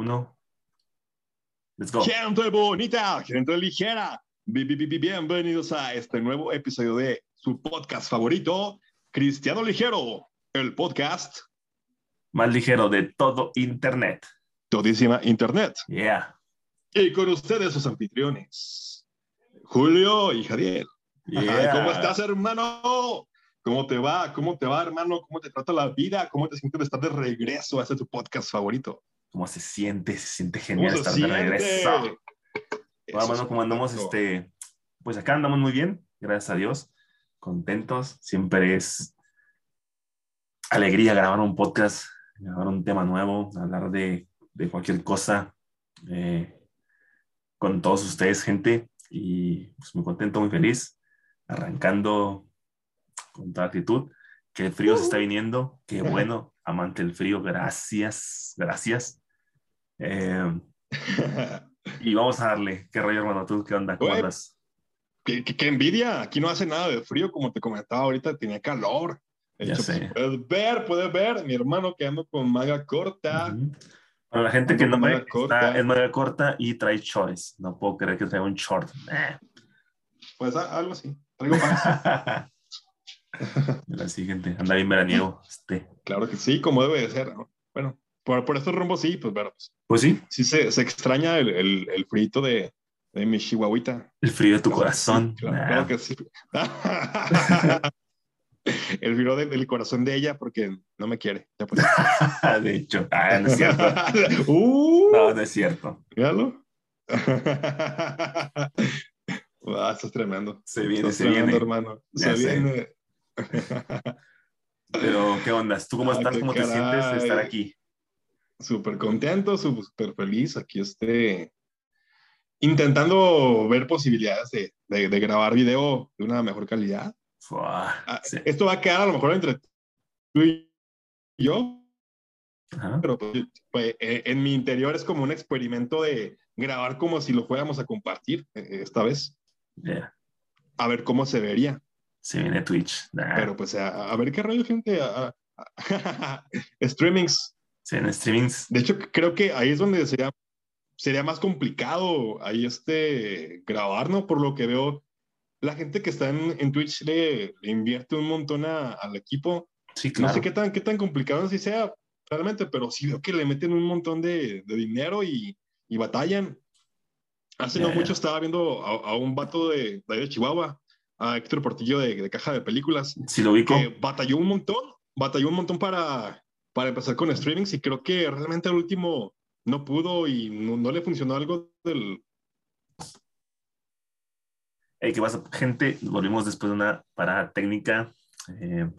uno. Let's go. Gente bonita, gente ligera. Bi- bi- bi- Bienvenidos a este nuevo episodio de su podcast favorito, Cristiano Ligero, el podcast Más ligero de todo Internet. Todísima Internet. Yeah. Y con ustedes sus anfitriones, Julio y Javier. Yeah. ¿Cómo estás, hermano? ¿Cómo te va? ¿Cómo te va, hermano? ¿Cómo te trata la vida? ¿Cómo te sientes de estar de regreso a este tu podcast favorito? ¿Cómo se siente? Se siente ¿Cómo genial estar de regreso. Eso Bueno, ¿cómo andamos? Este, pues acá andamos muy bien, gracias a Dios. Contentos. Siempre es alegría grabar un podcast, grabar un tema nuevo, hablar de, de cualquier cosa eh, con todos ustedes, gente. Y pues muy contento, muy feliz, arrancando con toda actitud. Que el frío se está viniendo, qué bueno, amante del frío, gracias, gracias. Eh, y vamos a darle. ¿Qué rollo, hermano? ¿Tú qué onda? ¿Cómo Güey, andas? ¿Qué, qué, qué envidia? Aquí no hace nada de frío, como te comentaba ahorita, tenía calor. De Ya hecho, sé. pues, puedes ver, puedes ver, mi hermano que ando con maga corta. Ujú. Para la gente que no ve, está en manga corta y trae shorts. No puedo creer que traiga un short. Eh. Pues a- algo así. Traigo pants. la siguiente, anda bien veraniego. Este. claro que sí, como debe de ser. ¿no? Bueno, por, por estos rumbos sí, pues bueno, pues, sí, sí se, se extraña el, el, el frito de, de mi chihuahuita. el frío de tu corazón. sí, claro, Nah. claro que sí. el frío de- del corazón de ella porque no me quiere. Ya pues. de hecho, ah, no es cierto. uh, No, no es cierto. Míralo. Ah, estás tremendo. Se viene, Estás se tremendo, viene. hermano. Ya se sé. viene. Pero, ¿qué onda? ¿Tú cómo Ah, estás? ¿Cómo te sientes de estar aquí? Súper contento, súper feliz. Aquí este. Intentando ver posibilidades de, de, de grabar video de una mejor calidad. Fua, Ah, sí. Esto va a quedar a lo mejor entre tú y yo, Ajá. pero pues, pues, eh, en mi interior es como un experimento de grabar como si lo fuéramos a compartir eh, esta vez, Yeah. a ver cómo se vería. Se viene Twitch. Nah. Pero pues a, a ver qué rollo, gente. a- a- Streamings. Se vienen streamings. De hecho, creo que ahí es donde sería, sería más complicado ahí este grabar, ¿no? Por lo que veo, la gente que está en, en Twitch le, le invierte un montón a- al equipo. Sí, No claro. sé qué tan, qué tan complicado así sea realmente, pero sí veo que le meten un montón de, de dinero y, y batallan. Hace no mucho estaba viendo a, a un vato de, de Chihuahua, a Héctor Portillo de, de Caja de Películas, Si lo ubico. que batalló un montón, batalló un montón para, para empezar con streamings y creo que realmente al último no pudo y no, no le funcionó algo del... Hey, ¿qué pasa, gente? Volvimos después de una parada técnica. Eh,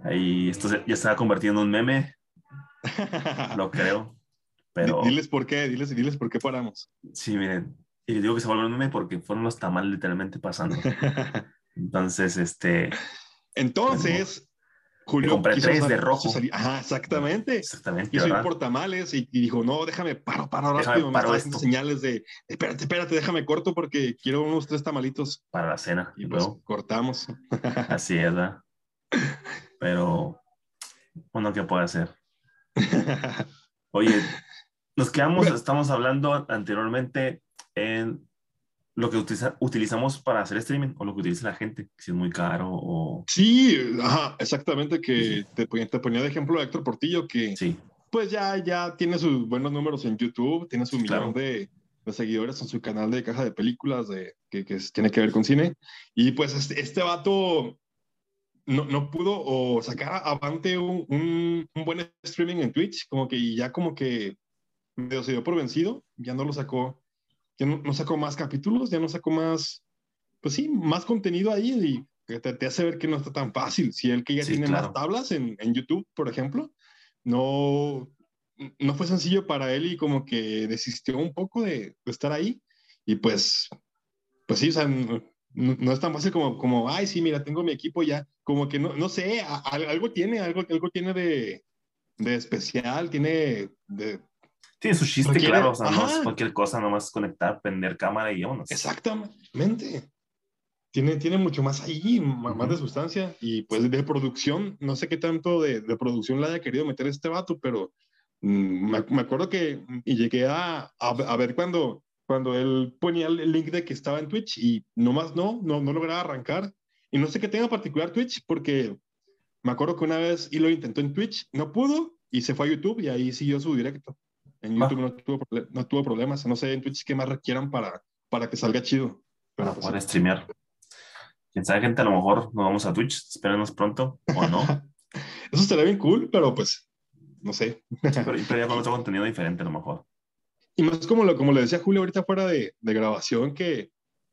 ahí esto se- ya estaba convirtiendo en un meme, lo creo. Pero Diles por qué, diles, diles por qué paramos. sí, miren. Y digo que se volvió un meme porque fueron los tamales literalmente pasando. Entonces, este, Entonces, Julio compré tres de rojo. Ajá, exactamente. exactamente, Quiso ir ¿verdad? por tamales y, y dijo, no, déjame, paro, paro Déjame rápido. Me paro esto. señales de, espérate, espérate, déjame corto porque quiero unos tres tamalitos. Para la cena. Y pues luego, cortamos. así es, ¿verdad? Pero, bueno, ¿qué puede hacer? Oye, nos quedamos, estamos hablando anteriormente en lo que utiliza- utilizamos para hacer streaming o lo que utiliza la gente, si es muy caro o... sí, ajá, exactamente, que te, ponía- te ponía de ejemplo a Héctor Portillo, que Sí, pues ya, ya tiene sus buenos números en YouTube, tiene su Claro. millón de, de seguidores en su canal de caja de películas de, que, que tiene que ver con cine. Y pues este, este vato no, no pudo o sacar avante un, un, un buen streaming en Twitch, como que y ya como que medio se dio por vencido, ya no lo sacó, ya no, no sacó más capítulos, ya no sacó más, pues sí, más contenido ahí y que te, te hace ver que no está tan fácil. Si el que ya Sí, tiene claro. más tablas en, en YouTube, por ejemplo, no, no fue sencillo para él y como que desistió un poco de, de estar ahí. Y pues, pues sí, o sea, no, no es tan fácil como, como, ay, sí, mira, tengo mi equipo ya. Como que no, no sé, a- a- algo tiene, algo, algo tiene de, de especial, tiene de... tiene su chiste, Requiere- claro, o sea, no es Ajá. cualquier cosa, nomás conectar, prender cámara y vámonos. Exactamente. Tiene, tiene mucho más ahí, ma- más de sustancia. Y pues de producción, no sé qué tanto de, de producción le haya querido meter este vato, pero mm, me, me acuerdo que y llegué a, a, a, ver cuando, cuando él ponía el link de que estaba en Twitch y nomás no, no, no lograba arrancar. Y no sé qué tenga particular Twitch porque me acuerdo que una vez y lo intentó en Twitch, no pudo y se fue a YouTube y ahí siguió su directo. En YouTube ah. no, tuvo, no tuvo problemas. No sé en Twitch qué más requieran para, para que salga chido. Pero para poder streamear. Quién sabe, gente, a lo mejor nos vamos a Twitch, espérenos pronto o no. Eso estaría bien cool, pero pues, no sé. pero, ya con otro contenido diferente a lo mejor. Y más como, lo, como le decía Julio ahorita fuera de, de grabación, que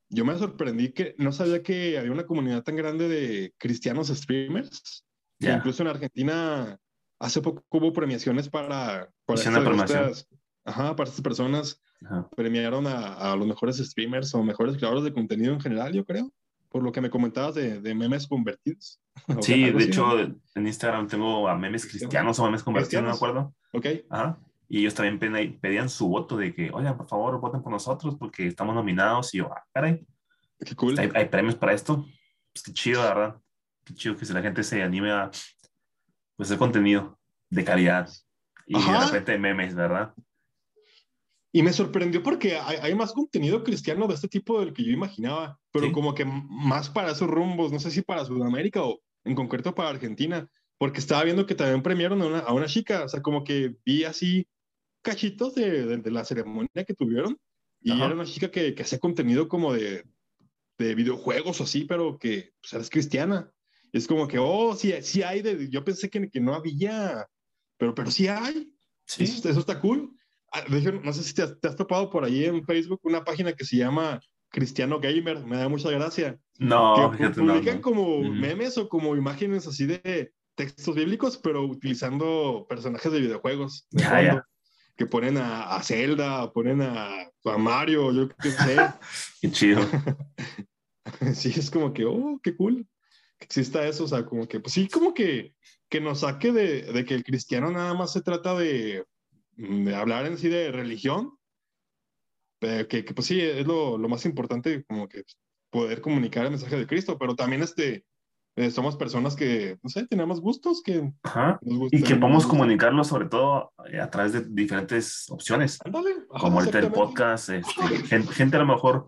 yo me sorprendí que no sabía que había una comunidad tan grande de cristianos streamers. incluso en Argentina hace poco hubo premiaciones para, para, estas, ajá, para estas personas. Premiaron a, a, los mejores streamers o mejores creadores de contenido en general, yo creo por lo que me comentabas de, de memes convertidos. Sí, de hecho, en Instagram tengo a memes cristianos o memes convertidos, no me acuerdo. Ok. Ajá. Y ellos también pedían su voto de que, oigan, por favor, voten por nosotros porque estamos nominados. Y yo, ah, caray. Qué cool. ¿Hay, premios para esto? Pues qué chido, la verdad. Qué chido que si la gente se anime a pues, hacer contenido de calidad. Y de repente memes, ¿verdad? Y me sorprendió porque hay, hay, más contenido cristiano de este tipo del que yo imaginaba, pero como que más para esos rumbos, no sé si para Sudamérica o en concreto para Argentina, porque estaba viendo que también premiaron a una, a una chica, o sea, como que vi así cachitos de, de, la ceremonia que tuvieron y era una chica que, que hacía contenido como de, de videojuegos o así, pero que pues, es cristiana. Es como que, oh, sí, sí hay, de, yo pensé que, que no había, pero, pero sí hay. Sí. Eso, eso está cool. Ah, no sé si te has, topado por ahí en Facebook una página que se llama Cristiano Gamer, me da mucha gracia. No, que publican como memes o como imágenes así de textos bíblicos, pero utilizando personajes de videojuegos. Que ponen a, a, Zelda, ponen a, a Mario, yo qué sé. qué chido. sí, es como que, oh, qué cool que exista eso, o sea, como que, pues sí, como que, que nos saque de, de que el cristiano nada más se trata de de hablar en sí de religión, que, que, pues sí, es lo, lo, más importante, como que poder comunicar el mensaje de Cristo, pero también este, eh, somos personas que, no sé, tenemos gustos que... y que podemos comunicarlo sobre todo eh, a través de diferentes opciones, como ahorita el podcast, este, gente, a lo mejor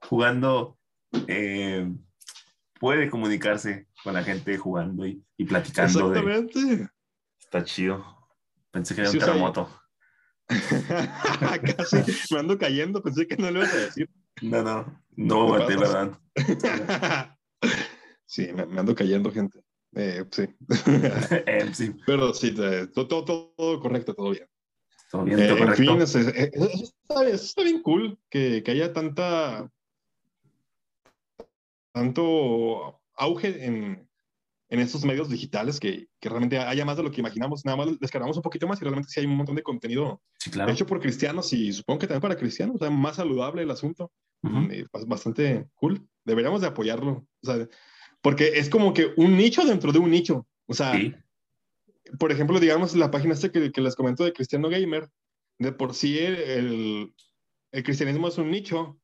jugando eh, puede comunicarse con la gente jugando y, y platicando. Exactamente. Está chido. Pensé que era un terremoto. Casi me ando cayendo, pensé que no lo ibas a decir. No, no, no, Mate, verdad. sí, me, ando cayendo, gente. Eh, sí. eh, sí. Pero sí, todo, todo, todo, correcto, todo bien. Todo bien, todo eh, correcto. En fin, es, es, es, está, está, bien cool que, que haya tanta tanto auge en, en estos medios digitales que, que, realmente haya más de lo que imaginamos. Nada más descargamos un poquito más y realmente sí hay un montón de contenido hecho por cristianos y supongo que también para cristianos, o sea, más saludable el asunto. Bastante cool. Deberíamos de apoyarlo. O sea, porque es como que un nicho dentro de un nicho. O sea, por ejemplo, digamos la página esta que, que, les comento de Cristiano Gamer, de por sí el, el cristianismo es un nicho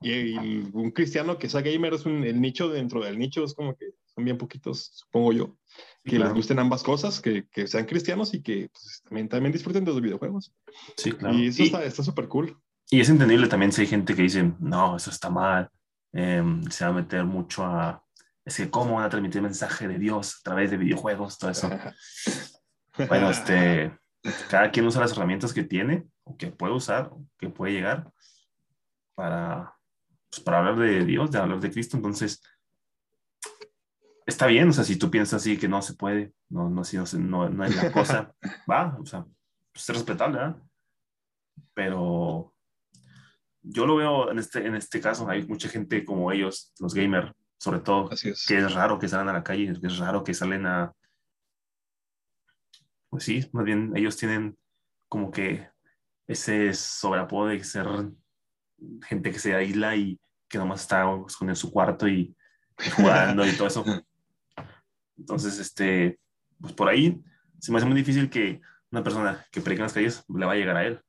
y, un cristiano que sea gamer es un, el nicho dentro del nicho, es como que son bien poquitos, supongo yo, que les gusten ambas cosas, que, que sean cristianos y que pues, también, también disfruten de los videojuegos. Sí, claro. Y eso está súper cool. Y es entendible también si hay gente que dice, no, eso está mal, em, se va a meter mucho a, es que cómo van a transmitir mensaje de Dios a través de videojuegos, todo eso. bueno, este, cada quien usa las herramientas que tiene, o que puede usar, o que puede llegar para, pues, para hablar de Dios, de hablar de Cristo. Entonces, está bien, o sea, si tú piensas así que no se puede, no, no, no, no es la cosa, va, o sea, pues, es respetable, ¿verdad? Pero yo lo veo en este, en este caso, hay mucha gente como ellos, los gamers, sobre todo, que es raro que salgan a la calle, que es raro que salen a... Pues sí, más bien ellos tienen como que ese sobreapodo de ser gente que se aísla y que nomás está escondido en su cuarto y jugando y todo eso. Entonces, este, pues por ahí se me hace muy difícil que una persona que predica en las calles le va a llegar a él.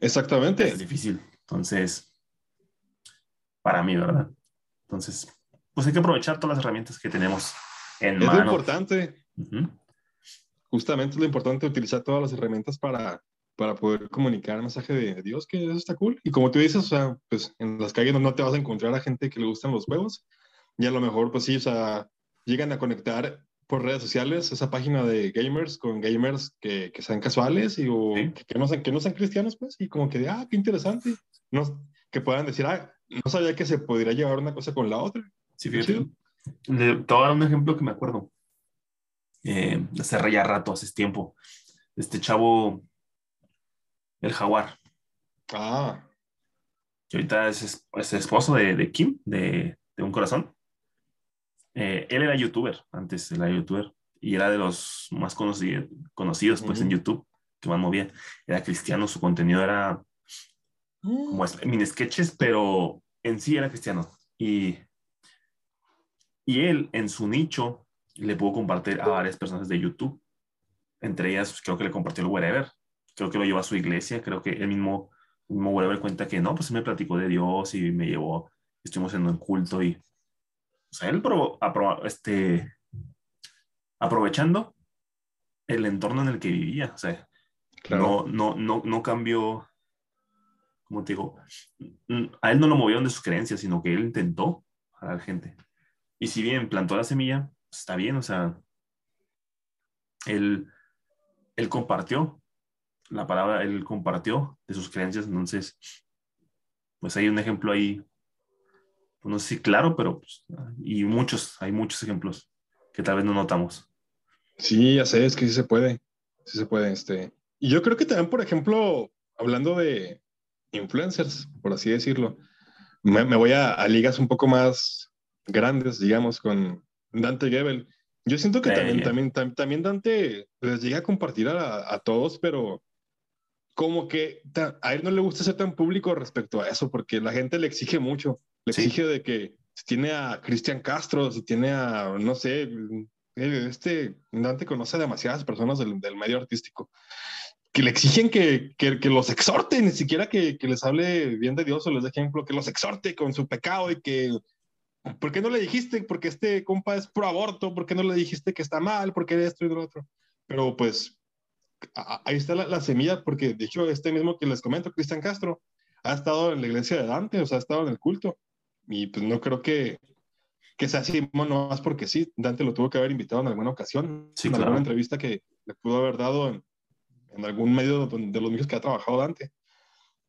Exactamente. Es difícil. Entonces, para mí, ¿verdad? Entonces, pues hay que aprovechar todas las herramientas que tenemos en es mano. Es importante. justamente es lo importante, utilizar todas las herramientas para, para poder comunicar el mensaje de Dios, que eso está cool. Y como tú dices, o sea, pues en las calles no, te vas a encontrar a gente que le gustan los juegos, y a lo mejor, pues sí, o sea, llegan a conectar por redes sociales esa página de gamers con gamers que, que sean casuales y o que, no sean, que no sean cristianos, pues, y como que, ah, qué interesante, no, que puedan decir, ah, no sabía que se podría llevar una cosa con la otra. Sí, fíjate. te voy a dar un ejemplo que me acuerdo. Eh, hace ya rato, hace tiempo. Este chavo, el jaguar. Ah. Que ahorita es, es esposo de, de Kim, de, de, Un Corazón. Eh, él era youtuber, antes era youtuber, y era de los más conocidos, conocidos pues, en YouTube, que más movía. Era cristiano, su contenido era como mini sketches, pero en sí era cristiano. Y, y él, en su nicho, le pudo compartir a varias personas de YouTube. Entre ellas, pues, creo que le compartió el Wherever. Creo que lo llevó a su iglesia. Creo que él mismo, mismo Wherever cuenta que no, pues me platicó de Dios y me llevó, estuvimos en un culto y, o sea, él probó, este, aprovechando el entorno en el que vivía. O sea, no, no, no, no cambió como te digo, a él no lo movieron de sus creencias, sino que él intentó a la gente. Y si bien plantó la semilla, pues, está bien, o sea, él, él compartió la palabra, él compartió de sus creencias, entonces, pues hay un ejemplo ahí, pues, no sé si claro, pero, pues, y muchos, hay muchos ejemplos que tal vez no notamos. Sí, ya sé, es que sí se puede, sí se puede, este. Y yo creo que también, por ejemplo, hablando de, influencers, por así decirlo. Me, voy a, ligas un poco más grandes, digamos, con Dante Gebel. Yo siento que también, también, también, Dante les llega a compartir a, todos, pero como que a él no le gusta ser tan público respecto a eso, porque la gente le exige mucho. Le exige de que si tiene a Cristian Castro, si tiene a, no sé, este Dante conoce a demasiadas personas del, del medio artístico que le exigen que, que, que, los exhorte, ni siquiera que, que, les hable bien de Dios o les dé ejemplo, que los exhorte con su pecado y que, ¿por qué no le dijiste? Porque este compa es pro aborto, ¿por qué no le dijiste que está mal? ¿Por qué esto y lo otro? Pero pues ahí está la, la, semilla, porque de hecho este mismo que les comento, Cristian Castro, ha estado en la iglesia de Dante, o sea, ha estado en el culto. Y pues no creo que, que sea así, no más porque sí, Dante lo tuvo que haber invitado en alguna ocasión, en alguna entrevista que le pudo haber dado en, en algún medio de los medios que ha trabajado Dante.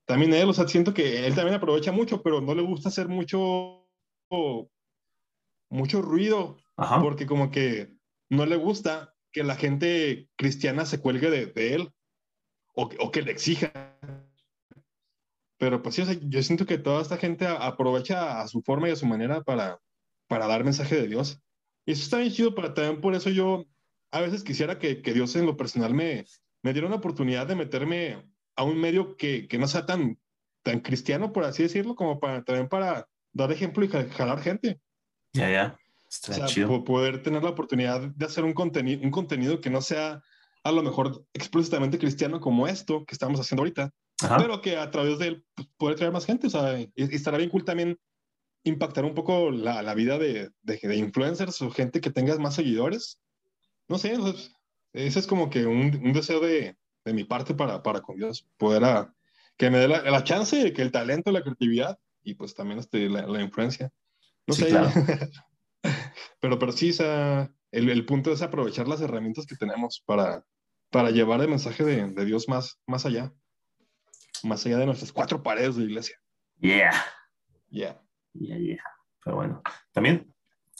También él, o sea, siento que él también aprovecha mucho, pero no le gusta hacer mucho, mucho ruido, porque como que no le gusta que la gente cristiana se cuelgue de, él o, que le exija. Pero pues yo siento que toda esta gente aprovecha a su forma y a su manera para, para dar mensaje de Dios. Y eso está bien chido, pero también por eso yo a veces quisiera que, Dios en lo personal me, dieron la oportunidad de meterme a un medio que, que no sea tan, tan cristiano, por así decirlo, como para también para dar ejemplo y jalar gente. Ya, ya. O sea, poder tener la oportunidad de hacer un, contenido un contenido que no sea a lo mejor explícitamente cristiano como esto que estamos haciendo ahorita, pero que a través de él pues, puede traer más gente. O sea, y, estará bien cool también impactar un poco la, la vida de, de, de, influencers o gente que tengas más seguidores. No sé, ese es como que un, un deseo de, de, mi parte para, para con Dios, poder a, que me dé la, la, chance, que el talento, la creatividad y pues también este, la, la influencia. No sé, claro. pero, pero sí, esa, el, el, punto es aprovechar las herramientas que tenemos para, para llevar el mensaje de, de, Dios más, más allá, más allá de nuestras cuatro paredes de iglesia. Yeah. Yeah. Yeah, yeah. Pero bueno, también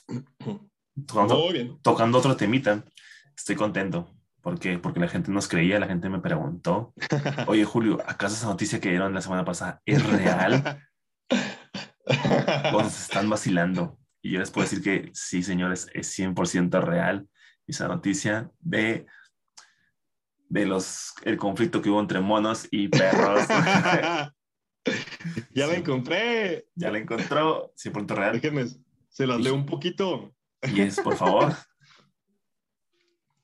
tocando, bien. tocando otro temita, estoy contento porque, porque la gente nos creía, la gente me preguntó, oye Julio, ¿acaso esa noticia que dieron la semana pasada es real? ¿O nos están vacilando? Y yo les puedo decir que sí, señores, es 100% real esa noticia de, de los, el conflicto que hubo entre monos y perros. ya la encontré. Ya la encontró, 100% real. Déjenme, se las leo un poquito. Y es, por favor.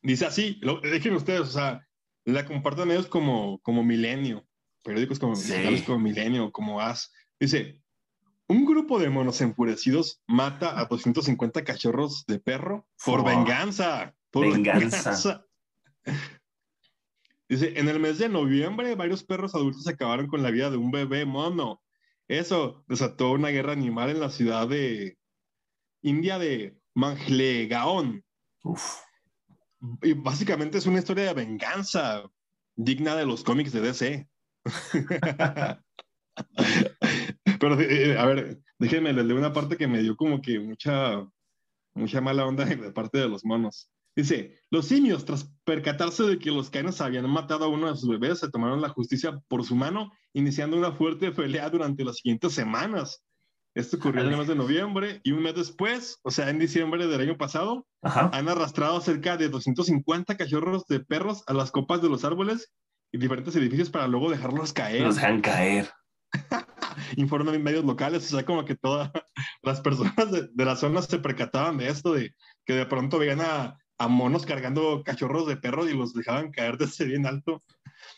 Dice así, lo, déjenme ustedes, o sea, la comparten medios como, como Milenio, periódicos como, como Milenio, como As. Dice, un grupo de monos enfurecidos mata a 250 cachorros de perro por venganza. Por venganza. Dice, en el mes de noviembre, varios perros adultos acabaron con la vida de un bebé mono. Eso desató una guerra animal en la ciudad de India de Manjlegaon. Uf. Y básicamente es una historia de venganza digna de los cómics de DC. Pero, eh, a ver, déjenme leer una parte que me dio como que mucha, mucha mala onda de parte de los monos. Dice, los simios, tras percatarse de que los canes habían matado a uno de sus bebés, se tomaron la justicia por su mano, iniciando una fuerte pelea durante las siguientes semanas. Esto ocurrió en el mes de noviembre y un mes después, o sea, en diciembre del año pasado, Ajá. han arrastrado cerca de 250 cachorros de perros a las copas de los árboles y diferentes edificios para luego dejarlos caer. Los dejan caer. Informan en medios locales, o sea, como que todas las personas de, de la zona se percataban de esto, de que de pronto veían a, a monos cargando cachorros de perros y los dejaban caer desde bien alto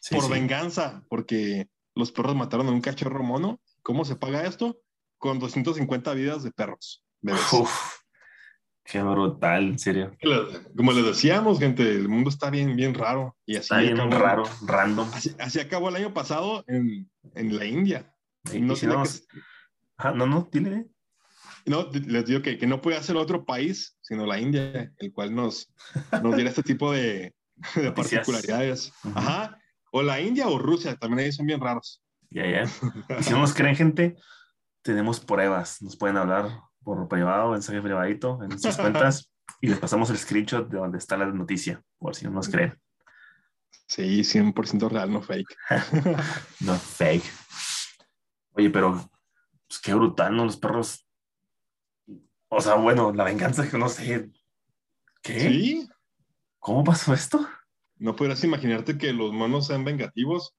Sí, por sí. venganza, porque los perros mataron a un cachorro mono. ¿Cómo se paga esto? Con 250 vidas de perros. bebés. Uf, qué brutal, en serio. Como les decíamos, gente, el mundo está bien, bien raro. Y así, Está bien acabó, raro, random. Así, así acabó el año pasado en, en la India. Y No, si que- Ajá, no, no, dile. no, les digo que, que no puede ser otro país, sino la India, el cual nos, nos diera este tipo de, de particularidades. Ujú. Ajá. O la India o Rusia, también ahí son bien raros. Ya, ya. Y si no nos creen, gente, tenemos pruebas. Nos pueden hablar por privado, mensaje privadito en sus cuentas y les pasamos el screenshot de donde está la noticia, por si no nos creen. Sí, 100% real, no fake. No fake. Oye, pero pues, qué brutal, ¿no? Los perros. O sea, bueno, la venganza que no sé. ¿Qué? Sí, ¿Cómo pasó esto? no podrás imaginarte que los monos sean vengativos.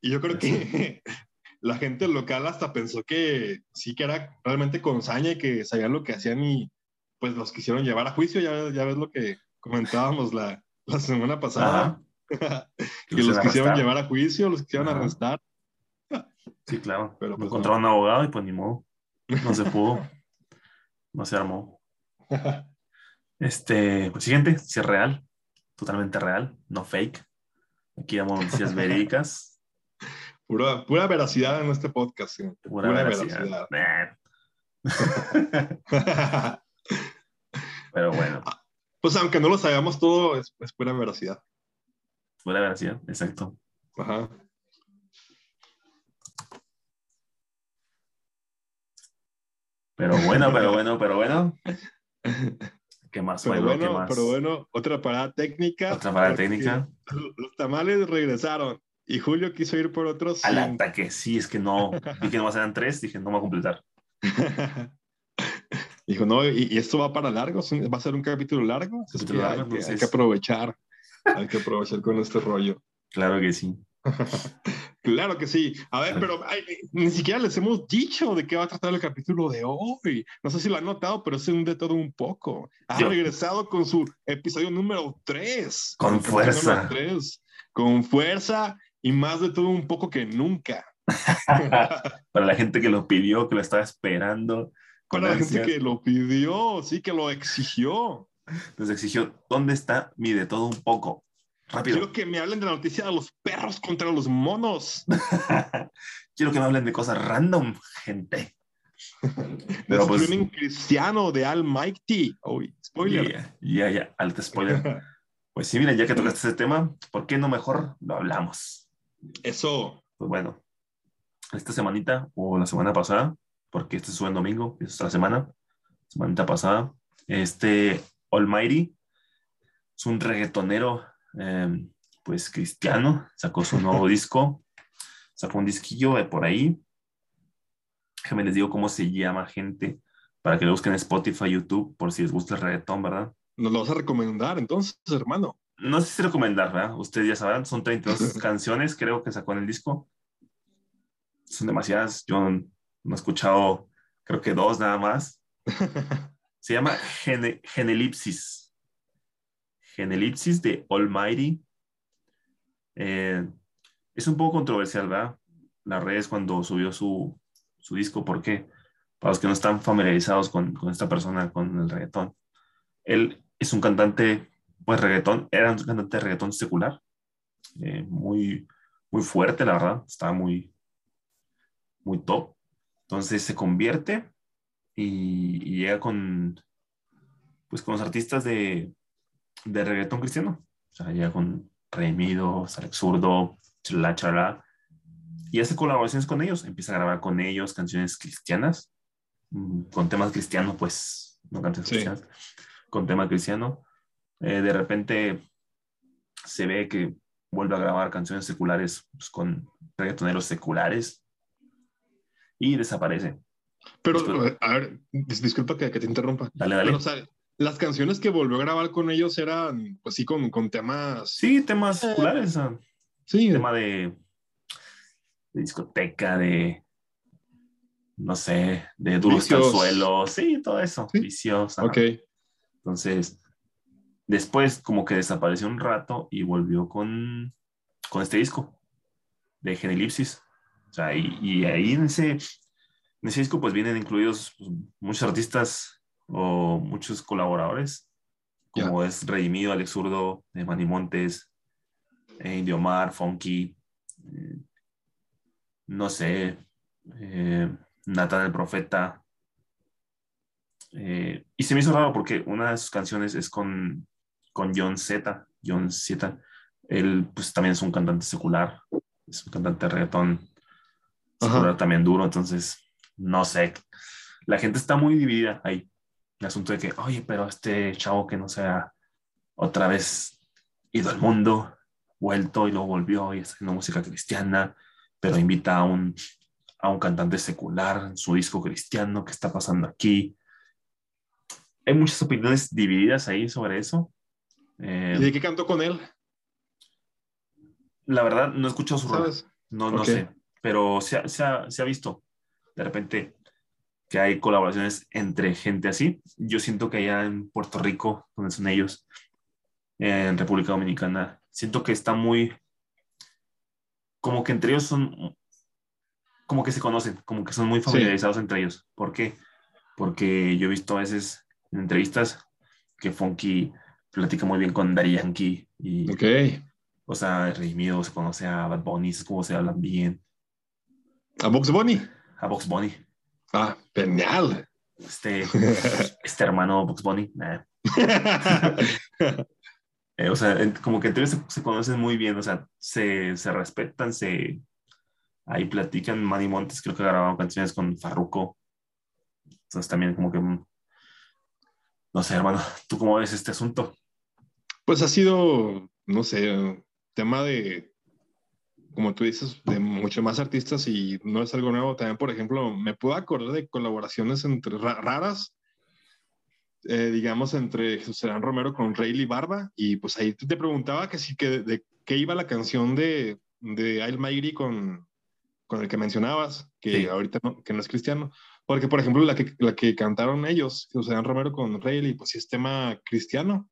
Y yo creo que la gente local hasta pensó que sí que era realmente con saña y que sabían lo que hacían y pues los quisieron llevar a juicio. Ya, ya ves lo que comentábamos la, la semana pasada. Que los quisieron arrestar. llevar a juicio, los quisieron Ajá. arrestar. Sí, claro. Pero, pues, Encontraron un abogado y pues ni modo. No se pudo. No se armó. Este, pues siguiente, si es real, totalmente real, no fake. Aquí damos noticias verídicas, Pura, pura veracidad en este podcast. sí. pura, Pura veracidad. Nah. Pero bueno, pues aunque no lo sabemos todo, es, es pura veracidad. pura veracidad, exacto. Ajá. Pero bueno, pero bueno, pero bueno. ¿Qué más? Pero Pueblo? ¿Qué bueno, más? pero bueno, otra parada técnica. Otra parada técnica. Los tamales regresaron y Julio quiso ir por otros. Al cinco. ataque, sí, es que no. Vi que nomás eran tres, dije, no me voy a completar. Dijo, no, y, y esto va para largo, va a ser un capítulo largo. Capítulo hay, que, hay entonces- que aprovechar. Hay que aprovechar con este rollo. Claro que sí. Claro que sí. A ver, pero ay, ni siquiera les hemos dicho de qué va a tratar el capítulo de hoy. No sé si lo han notado, pero es un de todo un poco. Ha Yo- regresado con su episodio número 3. Con fuerza. Con fuerza y más de todo un poco que nunca. Para la gente que lo pidió, que lo estaba esperando. Para la gente que lo pidió, sí, que lo exigió. Nos exigió, ¿dónde está mi de todo un poco? Rápido. Quiero que me hablen de la noticia de los perros contra los monos. Quiero que me hablen de cosas random, gente. Pero pues- streaming cristiano de Almighty. Uy, spoiler. Ya, ya, ya, alto spoiler. Pues sí, mira, ya que tocaste ese tema, ¿por qué no mejor lo hablamos? Eso. Pues bueno, esta semanita o la semana pasada, porque este sube en domingo, es otra semana, semanita pasada, este Almighty es un reggaetonero, eh, pues cristiano, sacó su nuevo disco, sacó un disquillo de por ahí. Déjenme les digo cómo se llama, gente, para que lo busquen en Spotify, YouTube, por si les gusta el reggaetón, ¿verdad? Nos lo vas a recomendar entonces, hermano. No sé si recomendar, ¿verdad? Ustedes ya sabrán, son 32 canciones, creo que sacó en el disco. Son demasiadas. Yo no he escuchado, creo que dos nada más. Se llama Gene- Genelipsis. Genelipsis de Almighty. Eh, es un poco controversial, ¿verdad? Las redes cuando subió su, su disco, porque para los que no están familiarizados con, con esta persona, con el reggaetón, él es un cantante pues reggaetón, era un cantante de reggaetón secular, eh, muy, muy fuerte, la verdad, estaba muy, muy top. Entonces se convierte y, y llega con, pues con los artistas de, de reggaetón cristiano. O sea, llega con Remidos, Alex Zurdo, y hace colaboraciones con ellos, empieza a grabar con ellos canciones cristianas, mm, con temas cristianos, pues, no canciones Sí. cristianas, con tema cristiano. Eh, de repente se ve que vuelve a grabar canciones seculares pues, con reggaetoneros seculares y desaparece. Pero, Después- a ver, dis- disculpa que, que te interrumpa. Dale, dale. Pero, o sea, las canciones que volvió a grabar con ellos eran, pues sí, con, con temas. sí, temas seculares, o sea, sí. tema de, de discoteca, de, no sé, de duros suelo, sí, todo eso, Sí. vicios. ajá. Ok. Entonces, después como que desapareció un rato y volvió con, con este disco de Genelipsis. O sea, y, y ahí en ese, en ese disco pues vienen incluidos pues, muchos artistas o muchos colaboradores, como es Redimido, Alex Zurdo, de Manny Montes, eh, Indio Mar, Funky, eh, no sé, eh, Nathan el Profeta, eh, y se me hizo raro porque una de sus canciones es con, con John Z. John Z. Él pues también es un cantante secular. Es un cantante de reggaetón secular Ajá. también duro. Entonces, no sé. La gente está muy dividida ahí. El asunto de que, oye, pero este chavo que no sea otra vez ido al mundo, vuelto y luego volvió y está haciendo música cristiana, pero invita a un, a un cantante secular en su disco cristiano. ¿Qué está pasando aquí? hay muchas opiniones divididas ahí sobre eso. Eh, ¿Y de qué cantó con él? la verdad, no he escuchado su. ¿Sabes? No, no sé. Pero se ha, se ha- se ha visto de repente que hay colaboraciones entre gente así. Yo siento que allá en Puerto Rico, donde son ellos, en República Dominicana, siento que está muy. Como que entre ellos son. Como que se conocen, como que son muy familiarizados entre ellos. ¿Por qué? Porque yo he visto a veces en entrevistas que Funky platica muy bien con Daddy Yankee y, Ok. o sea, Redimido se conoce a Bad Bunny, es como se hablan bien, ¿A Box Bunny? a Box Bunny, Ah, genial. este, este hermano Box Bunny, nah. Eh, o sea, como que entre ellos se, se conocen muy bien, o sea, se, se respetan, se ahí platican. Manny Montes creo que grabaron canciones con Farruko. Entonces también como que, mm, no sé, hermano, ¿tú cómo ves este asunto? Pues ha sido, no sé, tema de, como tú dices, de muchos más artistas y no es algo nuevo. También, por ejemplo, me puedo acordar de colaboraciones entre ra- raras, eh, digamos, entre Jesús Serán Romero con Rayleigh Barba. Y pues ahí te preguntaba que sí, que de, de qué iba la canción de, de Ail Mayri con, con el que mencionabas, que Sí. ahorita no, que no es cristiano. Porque, por ejemplo, la que, la que cantaron ellos, Jesús Serán Romero con Rayleigh, pues sí es tema cristiano.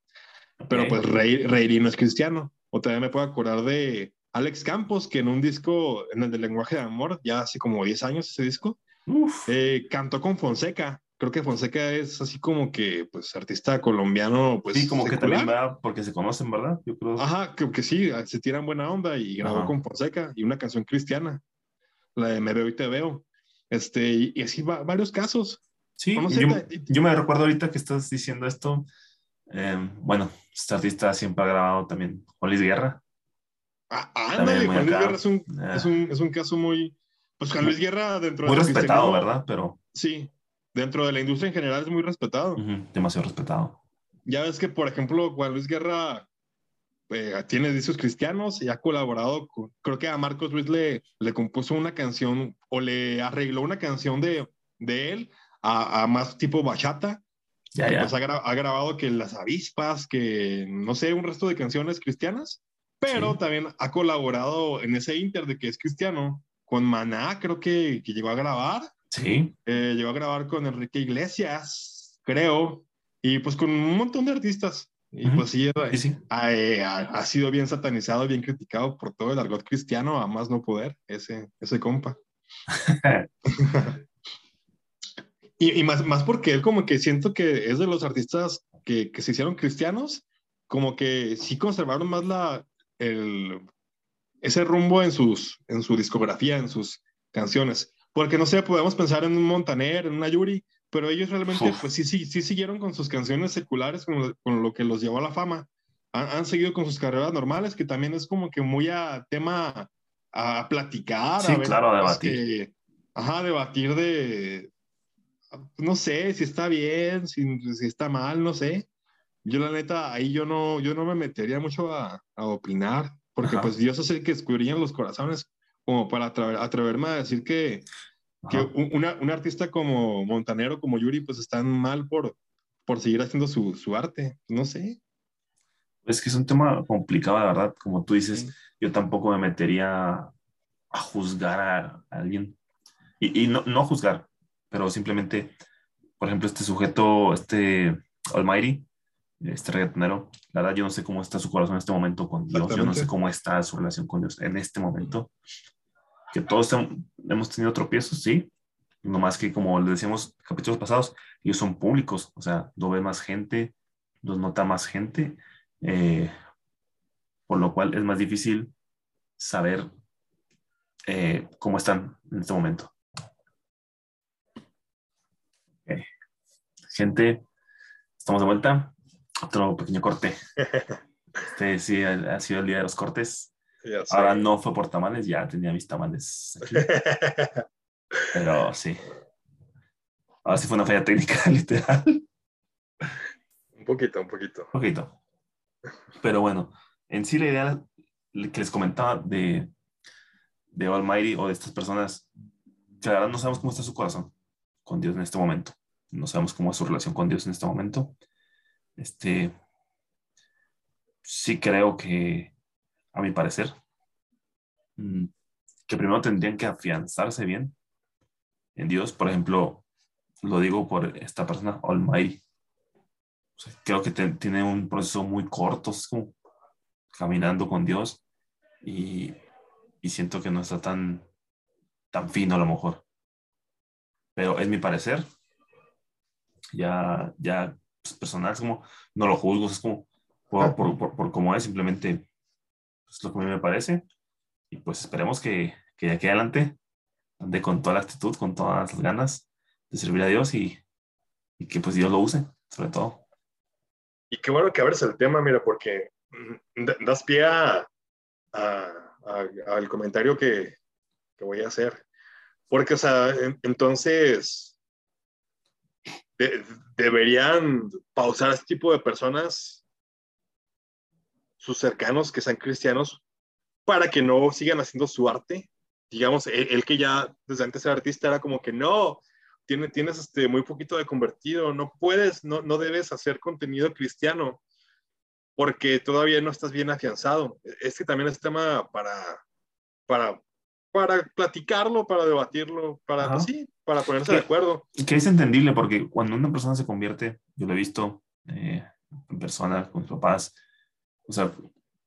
Pero Ok. pues Rayleigh no es cristiano. O también me puedo acordar de Alex Campos, que en un disco, en el de lenguaje de amor, ya hace como 10 años ese disco, eh, cantó con Fonseca. Creo que Fonseca es así como que, pues, artista colombiano, pues. sí, como que también va porque se conocen, ¿verdad? Yo creo. Ajá, creo que sí, se tiran buena onda y grabó Ajá. con Fonseca y una canción cristiana, la de Me veo y te veo. Este, y, y así va, varios casos. Sí, yo, me recuerdo ahorita que estás diciendo esto. eh, bueno, este artista siempre ha grabado también Juan Luis Guerra. Ah, ándale, muy Juan Luis. Guerra es un, Ah. es, un, es un caso muy. Pues Juan Luis Guerra dentro Muy del respetado, cristianismo- ¿verdad? Pero Sí, dentro de la industria en general es muy respetado. demasiado respetado. Ya ves que, por ejemplo, Juan Luis Guerra eh, tiene discos cristianos y ha colaborado con, creo que a Marcos Ruiz le, le compuso una canción o le arregló una canción de, de él a, a más tipo bachata. Ya, Y ya. Pues ha, gra- ha grabado que Las Avispas, que no sé, un resto de canciones cristianas, pero Sí. también ha colaborado en ese inter de que es cristiano con Maná, creo que, que llegó a grabar. Sí, Eh, llegó a grabar con Enrique Iglesias, creo, y pues con un montón de artistas. Y Ujú. pues sí, sí, sí. ha, eh, ha- ha sido bien satanizado, bien criticado por todo el argot cristiano, a más no poder, ese, ese compa. y y más, más porque él como que siento que es de los artistas que, que se hicieron cristianos como que sí conservaron más la, el, ese rumbo en, sus, en su discografía, en sus canciones. Porque no sé, podemos pensar en un Montaner, en una Yuri, pero ellos realmente, pues sí, sí, sí siguieron con sus canciones seculares, con, con lo que los llevó a la fama. Han, han, seguido con sus carreras normales, que también es como que muy a tema a platicar. Sí, a ver, claro, a debatir. Que, ajá, debatir de, no sé, si está bien, si, si, está mal, no sé. Yo la neta, ahí yo no, yo no me metería mucho a, a opinar, porque ajá. pues Dios es el que escudriña los corazones, como para atrever, atreverme a decir que, que una, un artista como Montanero, como Yuri, pues están mal por, por seguir haciendo su, su arte, no sé. Es que es un tema complicado, la verdad, como tú dices, sí. yo tampoco me metería a juzgar a, a alguien. Y, y no, no, juzgar, pero simplemente, por ejemplo, este sujeto, este Almighty, este reggaetonero, la verdad yo no sé cómo está su corazón en este momento con Dios, yo no sé cómo está su relación con Dios en este momento. Que todos hemos tenido tropiezos, sí, no más que como les decíamos capítulos pasados, ellos son públicos, o sea, lo ve más gente, los nota más gente, eh, por lo cual es más difícil saber eh, cómo están en este momento. Okay. Gente, estamos de vuelta. Otro pequeño corte. Este sí ha, sido el día de los cortes. Ahora no fue por tamales, ya tenía mis tamales aquí. Pero sí. Ahora sí fue una falla técnica, literal. Un poquito, un poquito. Un poquito. Pero bueno, en sí la idea que les comentaba de, de Almighty o de estas personas, que la verdad no sabemos cómo está su corazón con Dios en este momento. No sabemos cómo es su relación con Dios en este momento. Este, sí creo que, a mi parecer, mm, que primero tendrían que afianzarse bien en Dios. Por ejemplo, lo digo por esta persona, Almighty. Creo que tiene un proceso muy corto, es como caminando con Dios y, y, siento que no está tan, tan fino a lo mejor. Pero es mi parecer. Ya, ya personal, es como, no lo juzgo, es como, por, por, por, por cómo es, simplemente es lo que a mí me parece. Y pues esperemos que, que de aquí adelante ande con toda la actitud, con todas las ganas de servir a Dios y, y que pues Dios lo use, sobre todo. Y qué bueno que abres el tema, mira, porque das pie a, a, a, al comentario que, que, voy a hacer. Porque, o sea, en, entonces de, deberían pausar a este tipo de personas, sus cercanos que sean cristianos, para que no sigan haciendo su arte. Digamos, el, que ya desde antes era artista era como que no, tienes, tienes este, muy poquito de convertido, no puedes, no, no debes hacer contenido cristiano porque todavía no estás bien afianzado. Es que también es tema para, para, para platicarlo, para debatirlo, para, pues sí, para ponerse de acuerdo. Que es entendible porque cuando una persona se convierte, yo lo he visto eh, en persona con mis papás, o sea,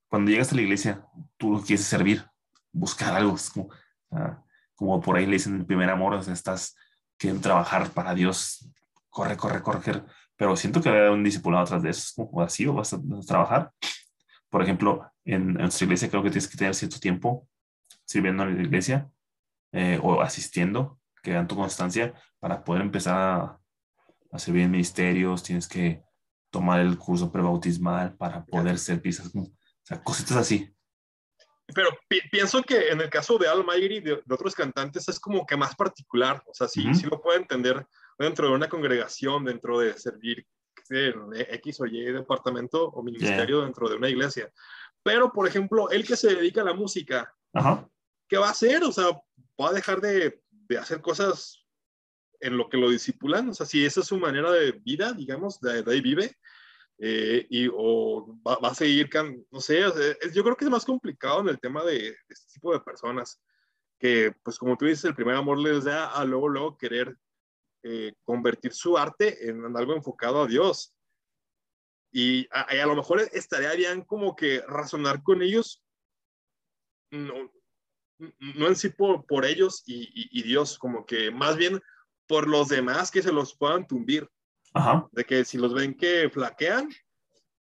cuando llegas a la iglesia, tú quieres servir, buscar algo, es como, uh, como por ahí le dicen el primer amor, o sea, estás quieren trabajar para Dios, corre, corre, corre, pero siento que hay un discipulado atrás de eso, o así, o vas a, vas a trabajar. Por ejemplo, en, en, nuestra iglesia creo que tienes que tener cierto tiempo sirviendo en la iglesia eh, o asistiendo, que dan tu constancia para poder empezar a, a, servir en ministerios, tienes que tomar el curso prebautismal para poder ser pisas, o sea, cositas así pero pi pienso que en el caso de Almighty y de, de, otros cantantes es como que más particular, o sea, sí, uh -huh. sí lo puedo entender dentro de una congregación, dentro de servir en X o Y departamento o ministerio yeah. dentro de una iglesia. Pero, por ejemplo, el que se dedica a la música. ¿Qué va a hacer? O sea, va a dejar de, de hacer cosas en lo que lo disipulan, o sea, si esa es su manera de vida, digamos, de, de ahí vive, eh, y o va, va, a seguir, no sé, o sea, yo creo que es más complicado en el tema de, este tipo de personas, que pues como tú dices, el primer amor les da a luego, luego querer eh, convertir su arte en, en, algo enfocado a Dios. Y a, a, lo mejor estaría bien como que razonar con ellos, no, no en sí por, por ellos y, y, y Dios, como que más bien por los demás que se los puedan tumbir. Ajá. De que si los ven que flaquean,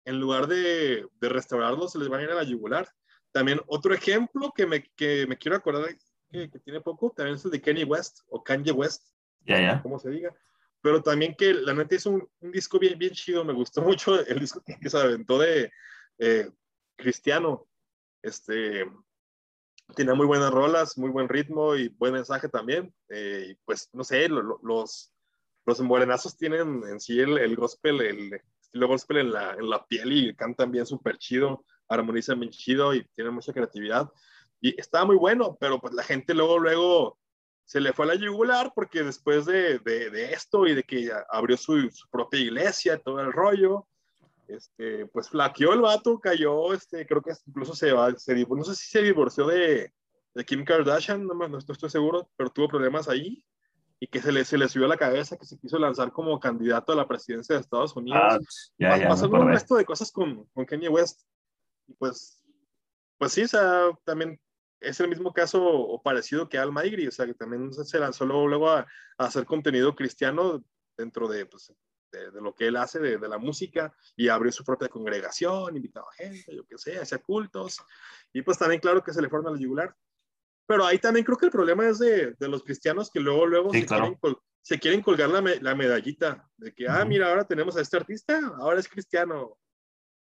en lugar de, de restaurarlos, se les van a ir a la yugular. También otro ejemplo que me, que me quiero acordar que, que, tiene poco, también es el de Kanye West o Kanye West, ya, ya. como se diga. Pero también que la neta hizo un, un, disco bien, bien chido, me gustó mucho el disco que se aventó de eh, Cristiano. Este, tiene muy buenas rolas, muy buen ritmo y buen mensaje también. Eh, pues, no sé, lo, lo, los, los tienen en sí el, el gospel, el estilo gospel en la, en la piel y cantan bien súper chido, armonizan bien chido y tienen mucha creatividad. Y estaba muy bueno, pero pues la gente luego, luego se le fue a la yugular porque después de, de, de esto y de que abrió su, su, propia iglesia, todo el rollo, este, pues flaqueó el vato, cayó, este, creo que incluso se va, se, no sé si se divorció de, de Kim Kardashian, no, no, no, estoy seguro, pero tuvo problemas ahí y que se le, se le subió a la cabeza que se quiso lanzar como candidato a la presidencia de Estados Unidos. Ah, ya, ya, Pasando un resto de cosas con, con Kanye West. Y pues, pues sí, o sea, también es el mismo caso o parecido que Al Maigri, o sea, que también se lanzó luego, luego a, a, hacer contenido cristiano dentro de, pues, de, de, lo que él hace, de, de, la música, y abrió su propia congregación, invitaba gente, yo qué sé, hacía cultos, y pues también claro que se le fueron a la yugular. Pero ahí también creo que el problema es de, de los cristianos que luego, luego sí, se, claro. quieren col, se, quieren colgar la, me, la, medallita de que, ah, mira, ahora tenemos a este artista, ahora es cristiano,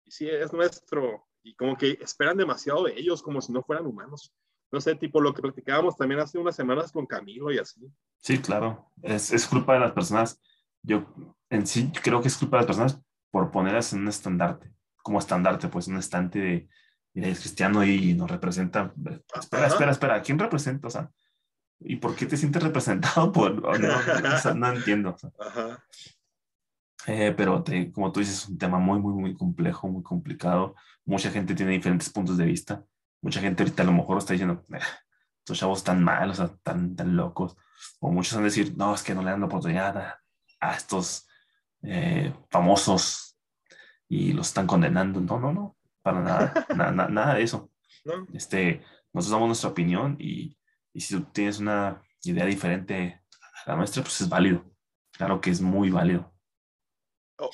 y sí, es nuestro, y como que esperan demasiado de ellos, como si no fueran humanos. No sé, tipo lo que practicábamos también hace unas semanas con Camilo y así. Sí, claro, es, es culpa de las personas. Yo en sí creo que es culpa de las personas por ponerlas en un estandarte, como estandarte, pues un estante de, mira, es cristiano y nos representa. Espera, Ajá. espera, espera, ¿quién representa? O sea, ¿y por qué te sientes representado por.? No, no, no, no entiendo. O sea. Ajá. Eh, pero te, como tú dices, es un tema muy, muy, muy complejo, muy complicado. Mucha gente tiene diferentes puntos de vista. Mucha gente ahorita a lo mejor está diciendo, estos chavos están mal, o sea, tan, tan locos. O muchos van a decir, no, es que no le dan la oportunidad a, estos eh, famosos y los están condenando. No, no, no, para nada, na, na, nada de eso. ¿No? Este, nosotros damos nuestra opinión y, y si tú tienes una idea diferente a la nuestra, pues es válido. Claro que es muy válido.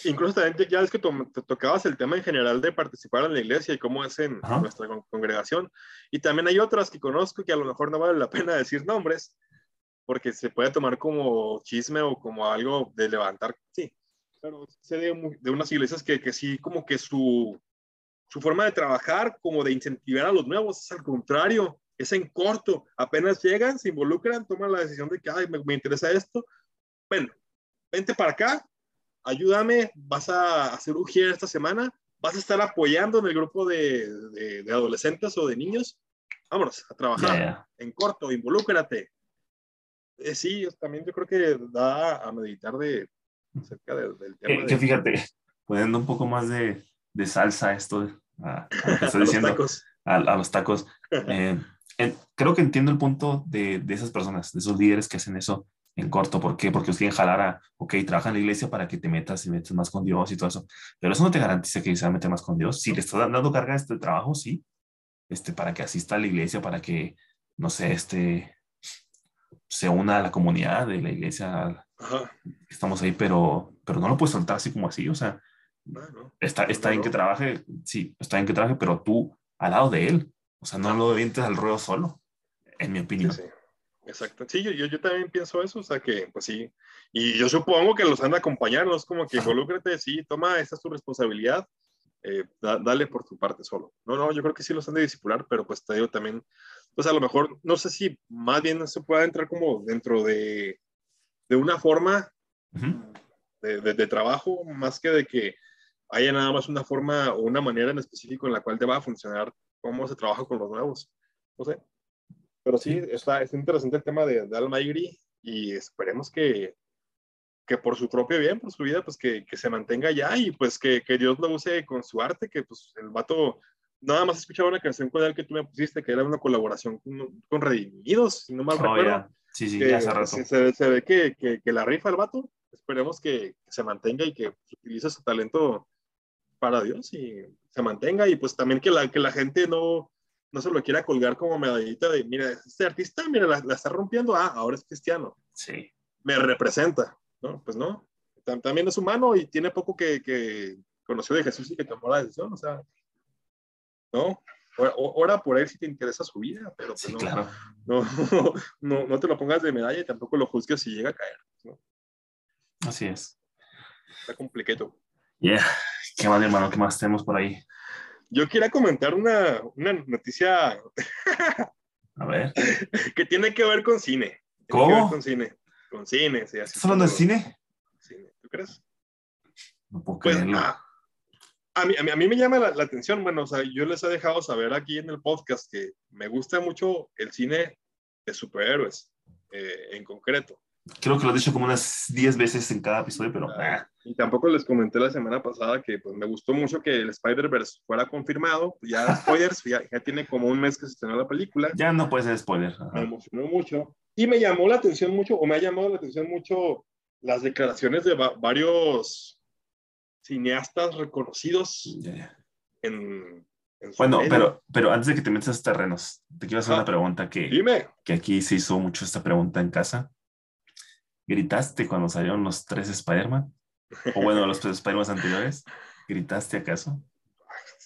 Incluso también ya es que te tocabas el tema en general de participar en la iglesia y cómo es en Ajá. nuestra congregación. Y también hay otras que conozco que a lo mejor no vale la pena decir nombres, porque se puede tomar como chisme o como algo de levantar. Sí, pero sé de, de unas iglesias que, que sí, como que su, su forma de trabajar, como de incentivar a los nuevos, es al contrario, es en corto. Apenas llegan, se involucran, toman la decisión de que, ay, me, me interesa esto. Bueno, vente para acá, ayúdame, vas a hacer un giro esta semana, vas a estar apoyando en el grupo de, de, de adolescentes o de niños. Vámonos a trabajar yeah. en corto, involúcrate. Eh, sí, también yo creo que da a meditar de acerca de, del tema. Que, de, que fíjate, poniendo un poco más de, de salsa a esto, a, a lo que estoy los diciendo, tacos. a, a los tacos. Eh, en- creo que entiendo el punto de, de esas personas, de esos líderes que hacen eso en corto. ¿Por qué? Porque os quieren jalar a, ok, trabaja en la iglesia para que te metas y metas más con Dios y todo eso. Pero eso no te garantiza que se va a meter más con Dios. Si le estás dando carga a este trabajo, sí, este, para que asista a la iglesia, para que, no sé, este, se una a la comunidad de la iglesia. Ajá. Estamos ahí, pero, pero no lo puedes soltar así como así. O sea, Bueno, está, está bien que trabaje, sí, está bien que trabaje, pero tú al lado de él. O sea, no lo avientes al ruedo solo, en mi sí, opinión. sí. Exacto. Sí, yo, yo, yo también pienso eso, o sea que, pues sí. Y yo supongo que los han de acompañar, no es como que involúcrate, sí, toma, esta es tu responsabilidad, eh, da- dale por tu parte solo. No, no, yo creo que sí los han de disipular, pero pues te digo también, pues a lo mejor, no sé si más bien se pueda entrar como dentro de, de una forma de, de- de trabajo, más que de que haya nada más una forma o una manera en específico en la cual te va a funcionar cómo se trabaja con los nuevos. No sé. Pero sí, Sí. está, está interesante el tema de, de Almaigri y esperemos que, que por su propio bien, por su vida, pues que, que se mantenga ya y pues que, que Dios lo use con su arte, que pues el vato, nada más escuchaba una canción con él que tú me pusiste, que era una colaboración con, con Redimidos, si no mal Oh, recuerdo ya. Sí, sí, que ya hace rato. se, se ve- se ve que, que, la rifa el vato. Esperemos que, que se mantenga y que utilice su talento para Dios y se mantenga. Y pues también que la, que la gente no, no se lo quiera colgar como medallita de, mira, este artista, mira, la, la está rompiendo, ah, ahora es cristiano, Sí. me representa, ¿no? Pues no. Tam- También es humano y tiene poco que, que conoció de Jesús y que tomó la decisión, o sea, ¿no? Ora por él si te interesa su vida, pero pues Sí, no, claro. no, no, no te lo pongas de medalla y tampoco lo juzgues si llega a caer. ¿no? Así es. Está complicado. Yeah. ¿Qué más, hermano? ¿Qué más tenemos por ahí? Yo quería comentar una, una noticia A ver. que tiene que ver con cine. Tiene ¿Cómo? que ver con cine. Con cine, sí. así ¿Estás hablando de cine? cine. ¿Tú crees? No puedo Pues creerlo. a, a mí, a, mí, a mí me llama la, la atención, bueno, o sea, yo les he dejado saber aquí en el podcast que me gusta mucho el cine de superhéroes eh, en concreto. Creo que lo he dicho como unas 10 veces en cada episodio, pero ah, Y tampoco les comenté la semana pasada que pues, me gustó mucho que el Spider-Verse fuera confirmado. Pues, Ya spoilers, ya, ya tiene como un mes que se estrenó la película. ya no puede ser spoiler. Ajá. Me emocionó mucho. Y me llamó la atención mucho, o me ha llamado la atención mucho las declaraciones de va- varios cineastas reconocidos ya. en, en Bueno, medio. pero, pero antes de que te metas a esos terrenos, te quiero hacer Ah. una pregunta que, Dime. que aquí se hizo mucho esta pregunta en casa. ¿Gritaste cuando salieron los tres Spider-Man? O bueno, los tres Spider-Man anteriores. ¿Gritaste acaso?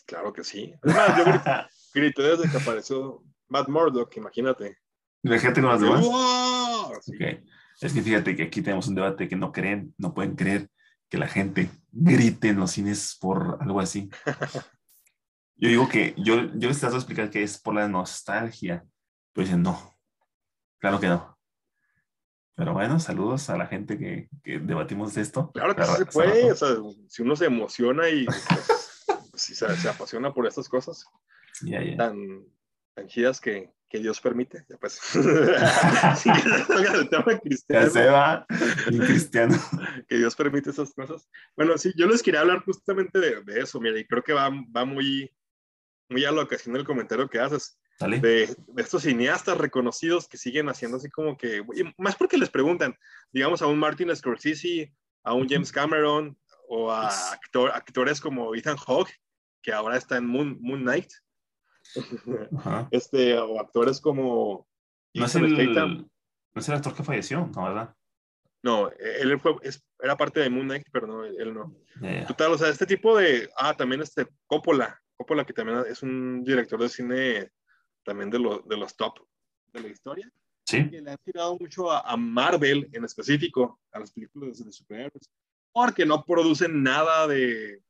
Claro que sí. Es más, yo grité, grité desde que apareció Matt Murdock, imagínate. Imagínate con los demás. ¡Wow! Sí. Ok. Es que fíjate que aquí tenemos un debate que no creen, no pueden creer que la gente grite en los cines por algo así. Yo digo que, yo, yo les trato de explicar que es por la nostalgia. Pero dicen, no, claro que no. Pero bueno, saludos a la gente que, que debatimos de esto. Claro que sí se puede. O sea, si uno se emociona y pues, si se, se apasiona por estas cosas Ya, ya. tan, tan chidas que, que Dios permite, ya pues. Ya se va, bien cristiano. que Dios permite esas cosas. Bueno, sí, yo les quería hablar justamente de, de eso, mira, y creo que va, va muy, muy a la ocasión del comentario que haces. De, de estos cineastas reconocidos que siguen haciendo así como que, más porque les preguntan, digamos, a un Martin Scorsese, a un James Cameron o a actor- actores como Ethan Hawke, que ahora está en Moon, Moon Knight, Ajá. este, o actores como... No es, el, Statham. no es el actor que falleció, ¿no? ¿Verdad? No, él fue, es- era parte de Moon Knight, pero no, él no. Ya. Total, o sea, este tipo de... Ah, también este Coppola, Coppola que también es un director de cine también de, lo- de los top de la historia. Sí, que le han tirado mucho a, a Marvel en específico, a las películas de superhéroes, porque no producen nada de,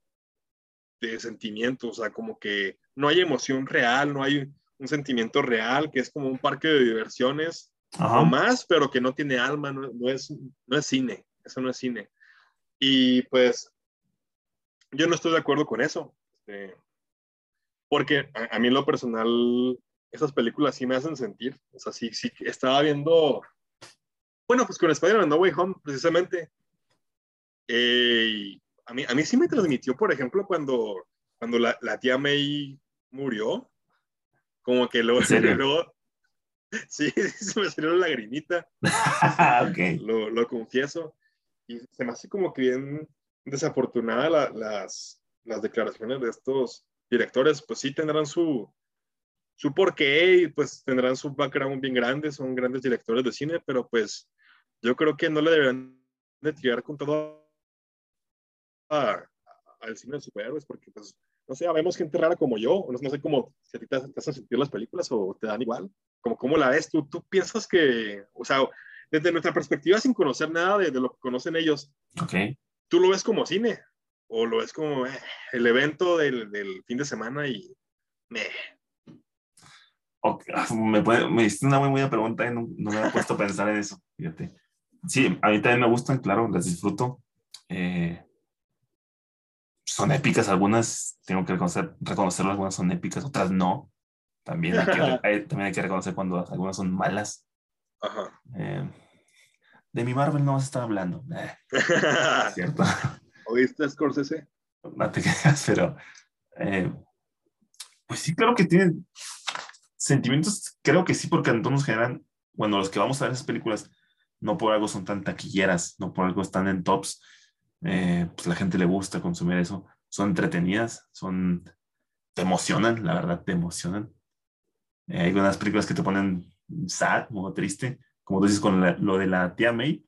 de sentimiento, o sea, como que no hay emoción real, no hay un sentimiento real, que es como un parque de diversiones o ajá. más, pero que no tiene alma, no, no es, no es cine, eso no es cine. Y pues yo no estoy de acuerdo con eso, este, porque a, a mí en lo personal esas películas sí me hacen sentir, o sea, sí, sí, estaba viendo, bueno, pues con Spider-Man No Way Home, precisamente, eh, y a, mí, a mí sí me transmitió, por ejemplo, cuando, cuando la, la tía May murió, como que luego, luego sí, se me salió la lagrimita, ok. lo, lo confieso, y se me hace como que bien desafortunada la- las, las declaraciones de estos directores, pues sí tendrán su, su porqué y pues tendrán su background bien grande, son grandes directores de cine, pero pues yo creo que no le deberían de tirar con todo al cine de superhéroes, porque pues, no sé, vemos gente rara como yo, no, no sé cómo, si a ti te, te hacen sentir las películas o te dan igual, como cómo la ves tú, tú piensas que, o sea, desde nuestra perspectiva, sin conocer nada de, de lo que conocen ellos, Ok. ¿tú lo ves como cine? ¿O lo ves como eh, el evento del, del fin de semana y... meh? Ok, ah, Me, puede- me hiciste una muy buena pregunta y no, no me había puesto a pensar en eso. Fíjate. Sí, a mí también me gustan, claro, las disfruto. Eh, son épicas algunas, tengo que reconocer, reconocerlo, algunas son épicas, otras no. También hay que, hay- también hay que reconocer cuando algunas son malas. Ajá. Eh, de mi Marvel no vas a estar hablando. Eh, cierto. ¿Oíste, Scorsese? no te creas, pero eh, pues sí, creo que tienen sentimientos, creo que sí, porque nos generan, bueno, los que vamos a ver esas películas, no por algo son tan taquilleras, no por algo están en tops, eh, pues la gente le gusta consumir eso, son entretenidas, son, te emocionan, la verdad, te emocionan. Eh, hay unas películas que te ponen sad, como triste, como tú dices con la- lo de la tía May.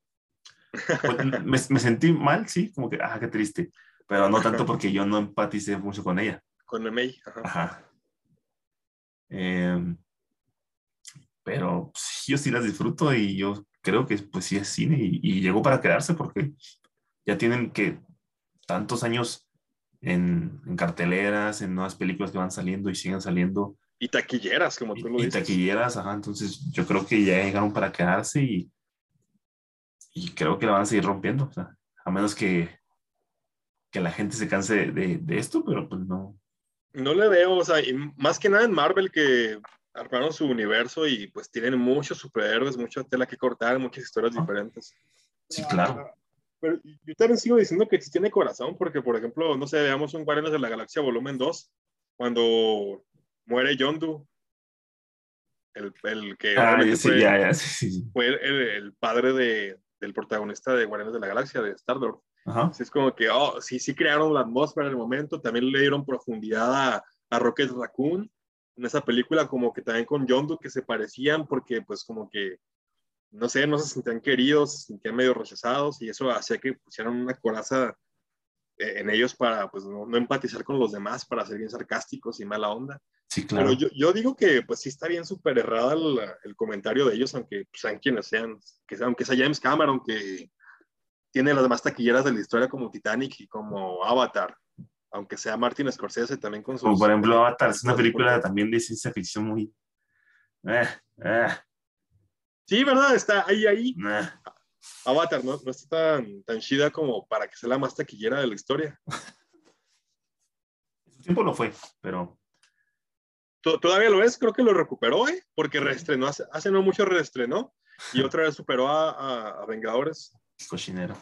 Pues, me, me sentí mal, sí, como que, ah, qué triste. pero no tanto porque yo no empaticé mucho con ella. Con May, ajá. Ajá. Em, pero pues, yo sí las disfruto y yo creo que pues sí es cine y, y llegó para quedarse porque ya tienen que tantos años en, en carteleras, en nuevas películas que van saliendo y siguen saliendo. Y taquilleras, como tú lo Y, y dices. taquilleras, ajá, entonces yo creo que ya llegaron para quedarse y, y creo que la van a seguir rompiendo, o sea, a menos que, que la gente se canse de, de- de esto, pero pues no. No le veo, o sea, y más que nada en Marvel que armaron su universo y pues tienen muchos superhéroes, mucha tela que cortar, muchas historias Ah. diferentes. Sí, claro. Pero yo también sigo diciendo que sí tiene corazón, porque por ejemplo, no sé, veamos un Guardianes de la Galaxia volumen 2, cuando muere Yondu, el, el que Ah, sí, fue, ya, ya, sí, fue el, el- el padre de, del protagonista de Guardianes de la Galaxia, de Star-Lord. Es como que, oh, sí, sí crearon la atmósfera en el momento, también le dieron profundidad a, a Rocket Raccoon en esa película, como que también con Yondu, que se parecían porque pues como que, no sé, no se sentían queridos, se sentían medio rechazados y eso hacía que pusieran una coraza eh, en ellos para pues no, no empatizar con los demás, para ser bien sarcásticos y mala onda. Sí, claro. Pero yo, yo digo que pues sí está bien súper errada el, el comentario de ellos, aunque pues, sean quienes sean, que sea, aunque sea James Cameron, que tiene las demás taquilleras de la historia como Titanic y como Avatar, aunque sea Martin Scorsese también con sus... Como por ejemplo, Avatar es una película también de ciencia ficción muy. Eh, eh, Sí, ¿verdad? Está ahí, ahí. Avatar, ¿no? No está tan, tan chida como para que sea la más taquillera de la historia. En su tiempo lo fue, pero To- Todavía lo es, creo que lo recuperó, ¿eh? Porque reestrenó, hace, hace no mucho reestrenó y otra vez superó a, a- a Vengadores. cochinero.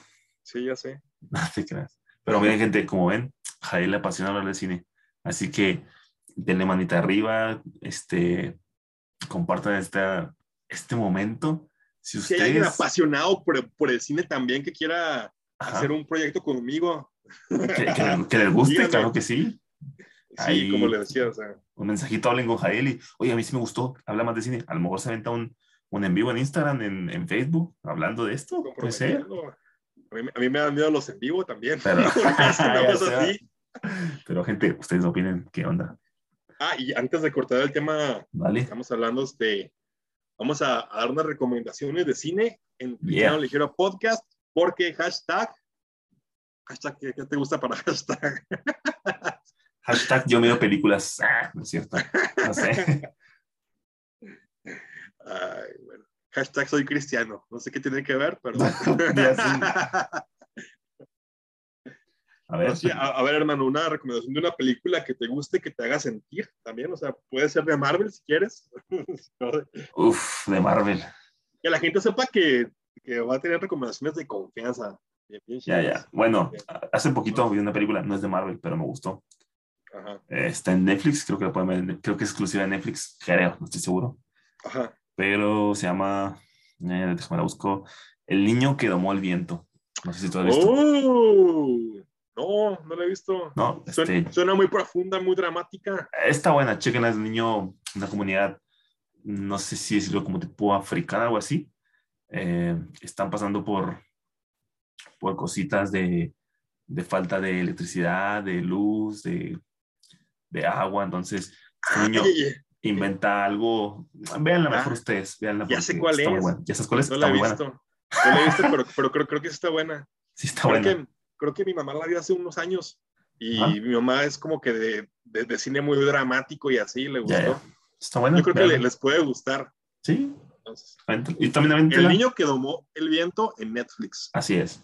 Sí, ya sé. No te creas. Pero miren, gente, como ven, Jair le apasiona hablar de cine. Así que denle manita arriba, este, compartan esta, este momento. Si Si hay alguien apasionado por, por el cine también que quiera Ajá, hacer un proyecto conmigo, que, que- que les guste, Díganme. claro que sí. sí, Ahí. como le decía, o sea, Un mensajito, hablen con Jael y, oye, a mí sí me gustó, habla más de cine. A lo mejor se aventa un, un en vivo en Instagram, en, en Facebook, hablando de esto. Puede ser. A mí, a mí me dan miedo los en vivo también. Pero- gente, ustedes opinen qué onda. Ah, y antes de cortar el tema, ¿Vale? estamos hablando de. Vamos a, a dar unas recomendaciones de cine en Yeah. Ligero Podcast, porque hashtag. Hashtag, ¿qué, qué te gusta para hashtag? Hashtag yo miro películas. Ah, no es cierto. No sé. Ay, bueno. Hashtag soy cristiano. No sé qué tiene que ver, pero. A ver, Sí, a, a ver, hermano, una recomendación de una película que te guste, que te haga sentir también. O sea, puede ser de Marvel si quieres. uff, de Marvel. que la gente sepa que, que va a tener recomendaciones de confianza. Bien, bien Ya, ya. Bueno, hace poquito vi una película, no es de Marvel, pero me gustó. Ajá, Eh, está en Netflix, creo que la pueden ver, creo que es exclusiva de Netflix, creo, no estoy seguro. ajá. Pero se llama, eh, déjame la busco, El niño que domó el viento. No sé si tú has visto. ¡Oh! No, no la he visto. No, Suena, este, suena muy profunda, muy dramática. está buena, chequen, es un niño, una comunidad, no sé si decirlo como tipo africana o así. Eh, están pasando por, por cositas de, de falta de electricidad, de luz, de, de agua. Entonces, este niño Ay, ay, ay, inventa algo. Veanla mejor Ah, ustedes, veanla. ya sé cuál es. ¿Ya sabes cuál es? no la he visto. No la he visto, pero, pero creo, creo que sí está buena. Sí, está Creo buena. que, creo que mi mamá la vio hace unos años. Y Ajá. mi mamá es como que de, de, de cine muy dramático y así, le gustó. Ya, ya. Está buena. Yo creo que le- les puede gustar. Sí, Entonces, y también el niño que domó el viento en Netflix. Así es.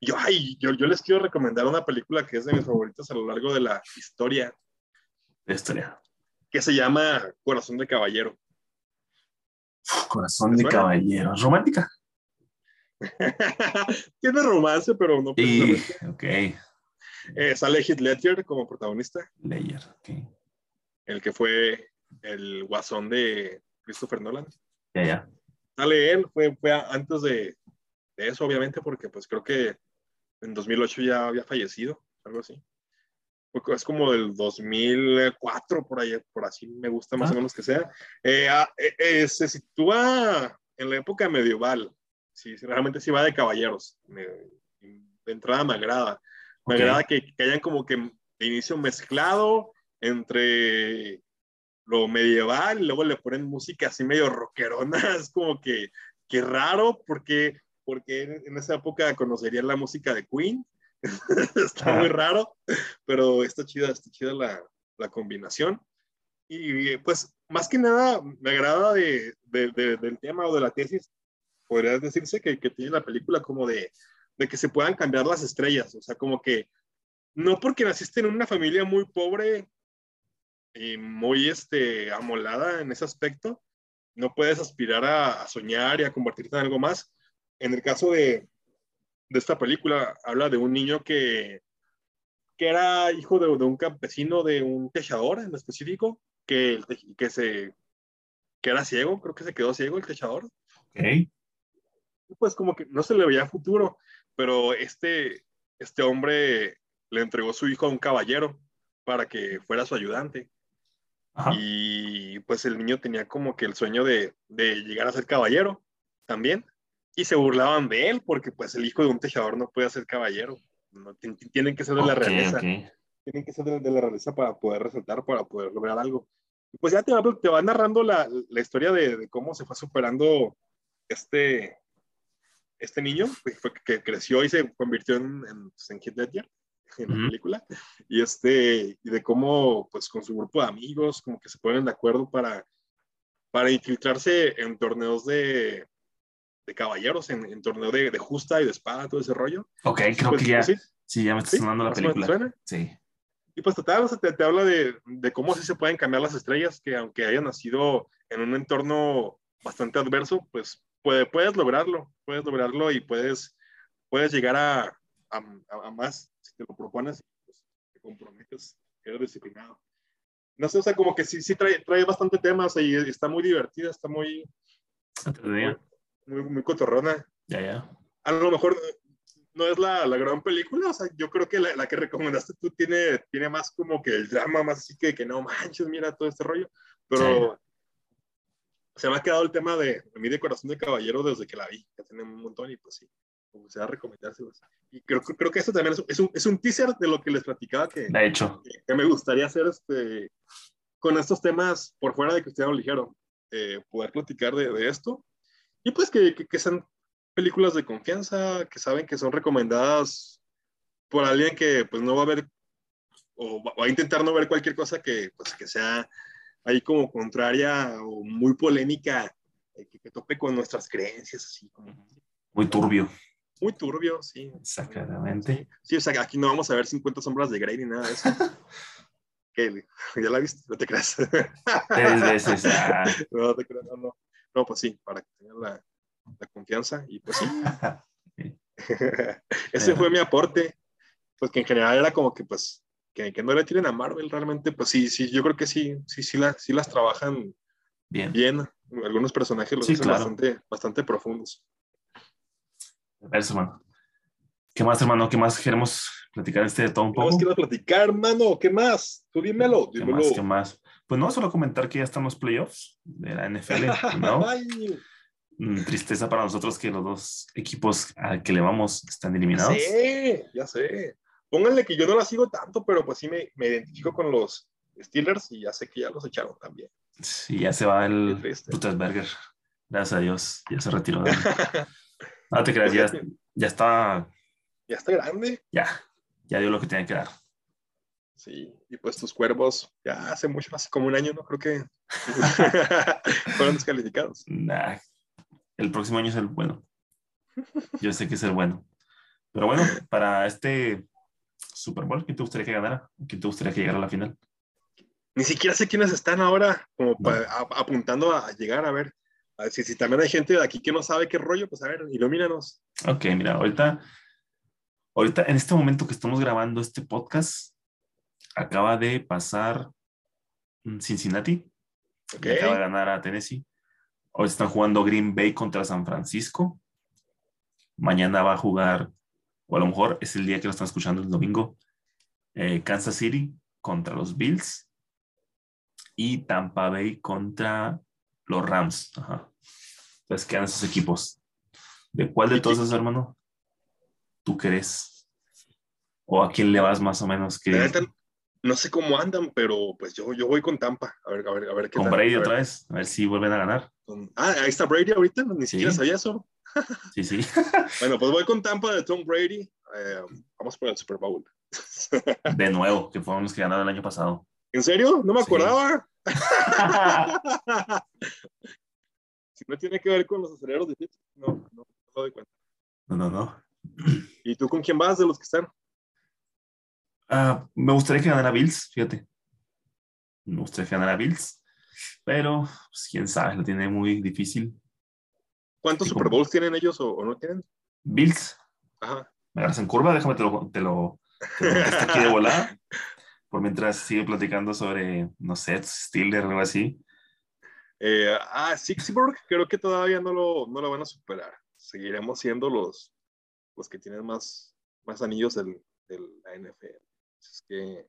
Yo, ay, yo, yo les quiero recomendar una película que es de mis favoritas a lo largo de la historia, La historia. que se llama Corazón de Caballero. Corazón ¿Te de caballero. Romántica. Tiene romance, pero no precisamente. ok. Eh, sale Heath Ledger como protagonista, Layer. Ok. el que fue el guasón de Christopher Nolan. Ya, ya. Sale él, fue, fue antes de, de eso, obviamente, porque pues creo que en 2008 ya había fallecido, algo así. Es como del 2004, por ahí, por así me gusta más Ah. o menos que sea. Eh, ah, eh, eh, se sitúa en la época medieval. Sí, realmente sí va de caballeros. Me- de entrada me agrada. Me agrada que, que, hayan como que de inicio mezclado entre lo medieval y luego le ponen música así medio rockerona. Es como que, que raro porque, porque en esa época conocerían la música de Queen. está muy raro, pero está chida, está chida la, la combinación. Y pues más que nada me agrada de, de, del tema o de la tesis, podría decirse que, tiene la película como de, de, que se puedan cambiar las estrellas, o sea, como que no porque naciste en una familia muy pobre y muy este, amolada en ese aspecto, no puedes aspirar a, a soñar y a convertirte en algo más. En el caso de, de esta película, habla de un niño que, que era hijo de, de un campesino, de un techador en específico, que, que, se, que era ciego, creo que se quedó ciego el techador. Okay. Pues como que no se le veía futuro, pero este, este hombre le entregó su hijo a un caballero para que fuera su ayudante. Ajá. Y pues el niño tenía como que el sueño de, de, llegar a ser caballero también. Y se burlaban de él porque pues el hijo de un tejador no puede ser caballero. No, tienen que ser de la realeza. Okay tienen que ser de, de, la realeza para poder resaltar, para poder lograr algo. Y pues ya te va, te va narrando la, la historia de, de, cómo se fue superando este, este niño, fue, que creció y se convirtió en, en, pues, en Kid Ledger en la uh -huh. película, y, este, y de cómo, pues con su grupo de amigos, como que se ponen de acuerdo para, para infiltrarse en torneos de, de caballeros, en, en torneo de, de, justa y de espada, todo ese rollo. Ok, creo pues, que ya, sí, sí, ya me está ¿Sí? sonando la película. ¿Suena? Sí. Y pues total, te, te, habla de, de cómo sí se pueden cambiar las estrellas, que aunque hayan nacido en un entorno bastante adverso, pues puede, puedes lograrlo, puedes lograrlo y puedes, puedes llegar a, a, a más si te lo propones pues, te comprometes, eres disciplinado. No sé, o sea, como que sí, sí trae, trae bastante temas y está muy divertida, está muy, muy, muy, muy cotorrona. Ya, ya. A lo mejor no es la, la, gran película, o sea, yo creo que la, la, que recomendaste tú tiene, tiene más como que el drama, más así que, que no manches, mira todo este rollo, pero. Se me ha quedado el tema de, de mí de Corazón de Caballero desde que la vi, que tiene un montón y pues sí, como se va a recomendárselos. Y creo, creo que eso también es, es, un, es un teaser de lo que les platicaba que, de hecho. que, que me gustaría hacer este, con estos temas por fuera de Cristiano Ligero, eh, poder platicar de, de, esto y pues que, que, que sean películas de confianza que saben que son recomendadas por alguien que pues no va a ver o va a intentar no ver cualquier cosa que pues que sea ahí como contraria o muy polémica eh, que, que, tope con nuestras creencias así como muy turbio. Muy turbio sí. Exactamente. Sí, sí o sea aquí no vamos a ver 50 sombras de Grey ni nada de eso. Que ya la viste no te creas. Tres veces ah. no te creas no, no. No pues sí para que tengan la la confianza y pues sí. Ese fue mi aporte, pues que en general era como que pues que, que, no le tiren a Marvel realmente, pues sí, sí, yo creo que sí, sí, sí, la, sí las trabajan bien. bien. Algunos personajes los sí, hacen claro. bastante, bastante profundos. Eso, hermano. ¿Qué más, hermano? ¿Qué más queremos platicar este de todo un poco? ¿Qué más platicar, hermano? ¿Qué más? Tú dímelo, dímelo. ¿Qué más? ¿Qué más? Pues no, solo comentar que ya están los playoffs de la NFL, ¿no? Mm, tristeza para nosotros que los dos equipos al que le vamos están eliminados. Sí, ya sé. Pónganle que yo no la sigo tanto, pero pues sí me, me identifico con los Steelers y ya sé que ya los echaron también. Sí, ya se va el Rutasberger. Gracias a Dios, ya se retiró. no te creas, ya, ya está. Ya está grande. Ya, ya dio lo que tenía que dar. Sí, y pues tus cuervos ya hace mucho, hace como un año, ¿no? Creo que fueron descalificados. Nah, el próximo año es el bueno. Yo sé que es el bueno. Pero bueno, para este Super Bowl, ¿quién te gustaría que ganara? ¿Quién te gustaría que llegara a la final? Ni siquiera sé quiénes están ahora como no. para, a, apuntando a llegar a ver. A ver si, si, también hay gente de aquí que no sabe qué rollo, pues a ver, ilumínanos. Ok, mira, ahorita, ahorita en este momento que estamos grabando este podcast, acaba de pasar Cincinnati. Okay. Acaba de ganar a Tennessee. Hoy están jugando Green Bay contra San Francisco. Mañana va a jugar, o a lo mejor es el día que lo están escuchando el domingo, eh, Kansas City contra los Bills y Tampa Bay contra los Rams. Ajá. Entonces quedan esos equipos. ¿De cuál de todos esos, hermano? ¿Tú crees? ¿O a quién le vas más o menos? Que... no sé cómo andan, pero pues yo, yo voy con Tampa. A ver, a ver, a ver qué Con Brady otra vez, a ver si vuelven a ganar. Ah, ahí está Brady ahorita, ni siquiera sabía eso. Sí, sí. bueno, pues voy con Tampa de Tom Brady. Eh, vamos por el Super Bowl. de nuevo, que fueron los que ganaron el año pasado. ¿En serio? No me acordaba. si no tiene que ver con los aceleros de no, no, no lo doy cuenta. No, no, no. ¿Y tú con quién vas de los que están? Ah, me gustaría que ganara Bills, fíjate. Me gustaría que ganara Bills, pero pues, quién sabe, lo tiene muy difícil. ¿Cuántos Super Bowls tienen ellos o, no tienen? Bills. Ajá. Me agarras en curva, déjame te lo, te lo, aquí de volada. Por mientras sigue platicando sobre, no sé, Steelers o algo así. Eh, ah, Sixburg, creo que todavía no lo, no lo van a superar. Seguiremos siendo los, los que tienen más, más anillos del, de la NFL. Es que,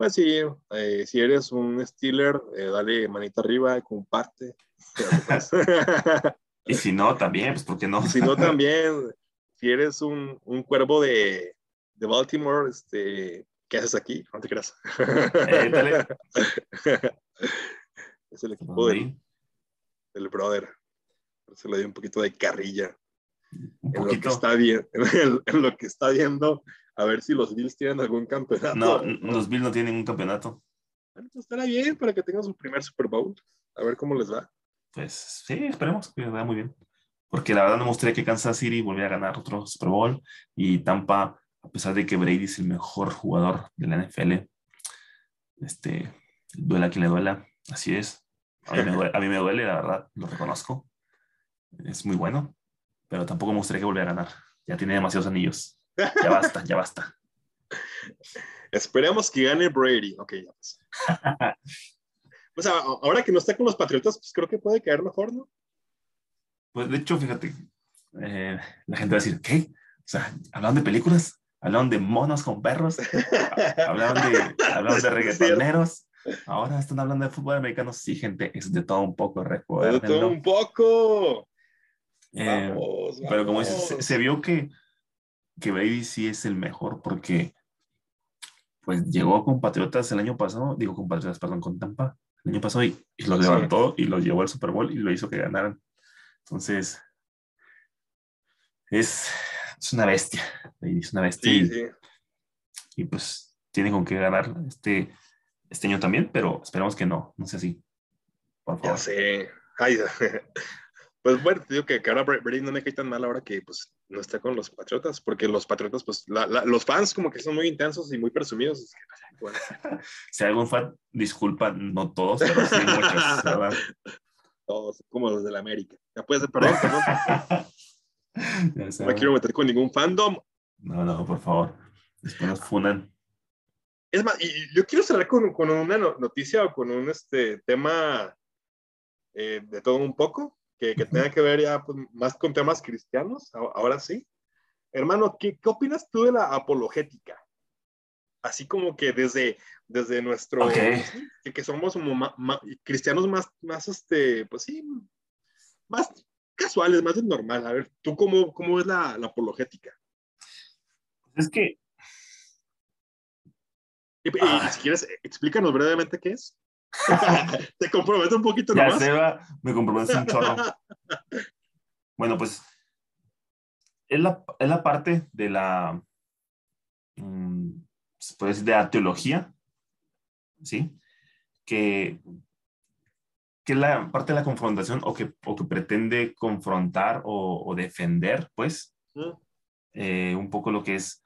pues sí, eh, si eres un Steeler, eh, dale manita arriba, comparte. y si no, también, pues, ¿por qué no? si no, también, si eres un, un cuervo de, de, Baltimore, este, ¿qué haces aquí? No te creas. Eh, es el equipo del, del brother. Se le dio un poquito de carrilla. En lo, que está bien, en, lo que está viendo a ver si los Bills tienen algún campeonato. No, los Bills no tienen ningún campeonato. Bueno, pues estará bien para que tengan su primer Super Bowl. A ver cómo les va. Pues sí, esperemos que les vaya muy bien. Porque la verdad me mostré que Kansas City volviera a ganar otro Super Bowl y Tampa, a pesar de que Brady es el mejor jugador de la NFL, este, duela quien le duela, así es. A mí, me duele, a mí me duele, la verdad, lo reconozco. Es muy bueno, pero tampoco me gustaría que volviera a ganar. Ya tiene demasiados anillos. Ya basta, ya basta. Esperemos que gane Brady. Ok, ya. O sea, ahora que no está con los Patriotas, pues creo que puede caer mejor, ¿no? Pues de hecho, fíjate, eh, la gente va a decir, ¿qué? O sea, hablaban de películas, hablaban de monos con perros, hablaban de, hablaban de reggaetoneros, ahora están hablando de fútbol americano. Sí, gente, es de todo un poco, recuerden. De todo un poco. Eh, pero como dices, se, vio que que Brady sí es el mejor porque pues llegó con Patriotas el año pasado, digo con Patriotas, perdón, con Tampa el año pasado y, los levantó y los llevó al Super Bowl y lo hizo que ganaran. Entonces, es, es una bestia, es una bestia. y, pues tiene con qué ganar este, este año también, pero esperamos que no, no sea así. Por favor. Ya sé. Ay, pues bueno, te digo que, ahora Brady no me cae tan mal ahora que pues no está con los Patriotas, porque los Patriotas, pues los fans como que son muy intensos y muy presumidos. si hay algún fan, disculpa, no todos, pero sí muchos, Todos, como los de la América. Ya puedes, perdón, perdón. no me quiero meter con ningún fandom. No, no, por favor. Después nos funan. Es más, y yo quiero cerrar con, con una noticia o con un este, tema eh, de todo un poco que, tenga que ver ya pues, más con temas cristianos, ahora sí. Hermano, ¿qué, ¿qué, opinas tú de la apologética? Así como que desde, desde nuestro, que, que, somos como cristianos más, más, este, pues sí, más casuales, más de normal. A ver, ¿tú cómo, cómo es la, la apologética? Es que... Y, ah. si quieres, explícanos brevemente qué es. Te comprometo un poquito ya Seba, me comprometo un chorro. Bueno, pues es la, es la parte de la, pues, de la teología, ¿sí? Que, que es la parte de la confrontación o que, o que pretende confrontar o, o defender, pues, eh, un poco lo que es,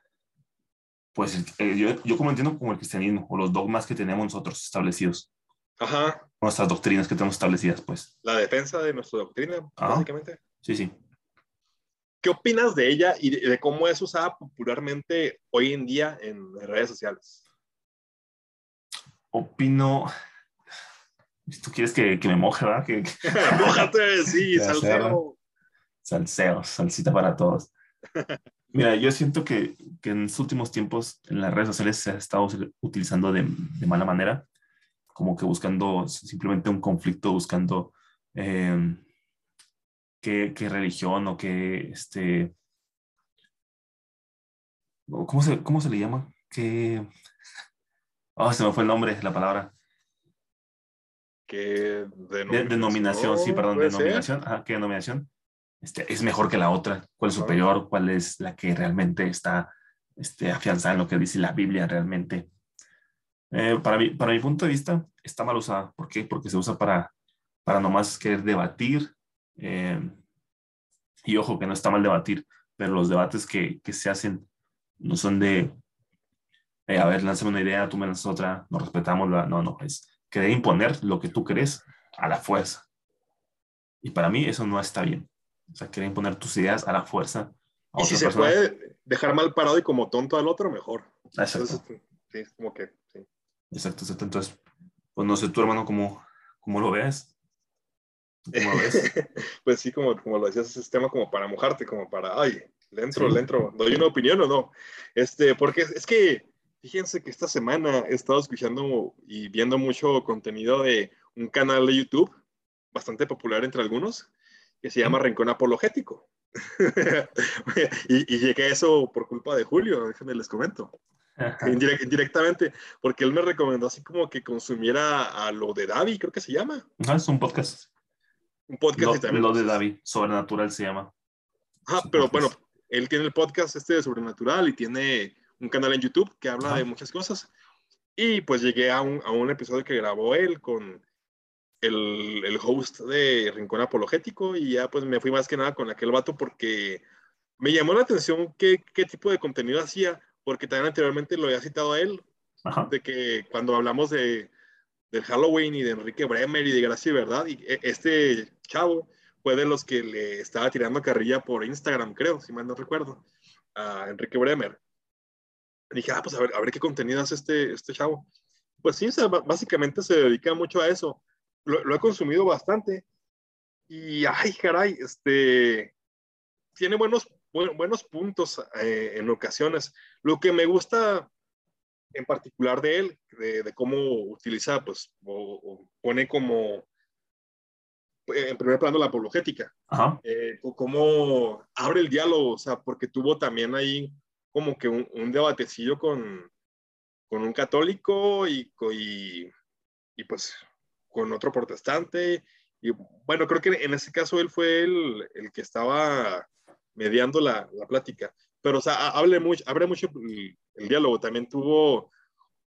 pues, eh, yo, yo como entiendo como el cristianismo o los dogmas que tenemos nosotros establecidos. Ajá. Nuestras doctrinas que tenemos establecidas, pues. La defensa de nuestra doctrina, básicamente. Sí, sí. ¿Qué opinas de ella y de, cómo es usada popularmente hoy en día en redes sociales? Opino. ¿Tú quieres que, que me moje, verdad? Que, Mójate, sí, salseo. Salseo, salsita para todos. Mira, yo siento que, que, en los últimos tiempos en las redes sociales se ha estado utilizando de, de mala manera como que buscando simplemente un conflicto, buscando em, qué, religión o qué, este, ¿Cómo se, cómo se le llama? Que... Oh, se me fue el nombre, la palabra. ¿Qué denominación? denominación, sí, perdón, denominación. Ajá, ¿qué denominación? Este, es mejor que la otra, cuál es superior, cuál es la que realmente está este, afianzada en lo que dice la Biblia realmente. Eh, para, mí, para mi punto de vista, está mal usada. ¿Por qué? Porque se usa para, para nomás querer debatir. Eh, y ojo, que no está mal debatir, pero los debates que, que se hacen no son de, eh, a ver, lánzame una idea, tú me lanzas otra, nos respetamos. La, no, no, es querer imponer lo que tú crees a la fuerza. Y para mí eso no está bien. O sea, querer imponer tus ideas a la fuerza. y si se puede dejar mal parado y como tonto al otro, mejor. Exacto. sí, es como que. Exacto, exacto. Entonces, pues no sé, tu hermano, ¿cómo, cómo lo ves? ¿Cómo lo ves? pues sí, como, como lo decías, es tema como para mojarte, como para, ay, le entro, le entro, ¿doy una opinión o no? Este, porque es que, fíjense que esta semana he estado escuchando y viendo mucho contenido de un canal de YouTube bastante popular entre algunos, que se llama Rincón Apologético. y, llegué a eso por culpa de Julio, déjenme les comento. indirectamente, porque él me recomendó así como que consumiera a lo de Davi, creo que se llama. No, es un podcast. Un podcast lo, también. Lo de Davi, Sobrenatural se llama. Ah, pero bueno, él tiene el podcast este de Sobrenatural y tiene un canal en YouTube que habla de muchas cosas. Y pues llegué a un, a un episodio que grabó él con el, el, host de Rincón Apologético y ya pues me fui más que nada con aquel vato porque me llamó la atención qué, qué tipo de contenido hacía, porque también anteriormente lo había citado a él, de que cuando hablamos de, del Halloween y de Enrique Bremer y de Gracia y Verdad, y e, este chavo fue de los que le estaba tirando carrilla por Instagram, creo, si mal no recuerdo, a Enrique Bremer. dije, ah, pues a ver, a ver qué contenido hace este, este chavo. Pues sí, básicamente se dedica mucho a eso lo, he consumido bastante. Y, ay, caray, este, tiene buenos, buenos puntos eh, en ocasiones. Lo que me gusta en particular de él, de, cómo utiliza, pues, o, pone como eh, en primer plano la apologética, eh, o cómo abre el diálogo, o sea, porque tuvo también ahí como que un, un debatecillo con, con un católico y, y, y pues con otro protestante. Y bueno, creo que en ese caso él fue el, el que estaba mediando la, la, plática. Pero, o sea, hable mucho, abre mucho el, diálogo. También tuvo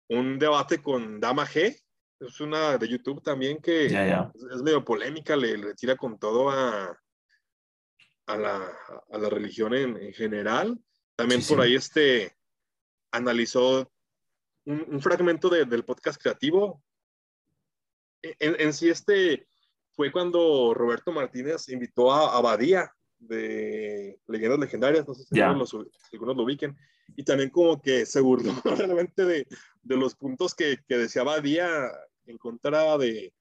un debate con Dama G, es una de YouTube también que Es, medio polémica, le, le, tira con todo a, a, la, a la religión en, en, general. También por ahí este analizó un, un fragmento de, del podcast creativo, en, sí este fue cuando Roberto Martínez invitó a Abadía de Leyendas Legendarias, no sé si algunos, lo ubiquen, y también como que se burló realmente de, de los puntos que, que, decía Abadía en contra de,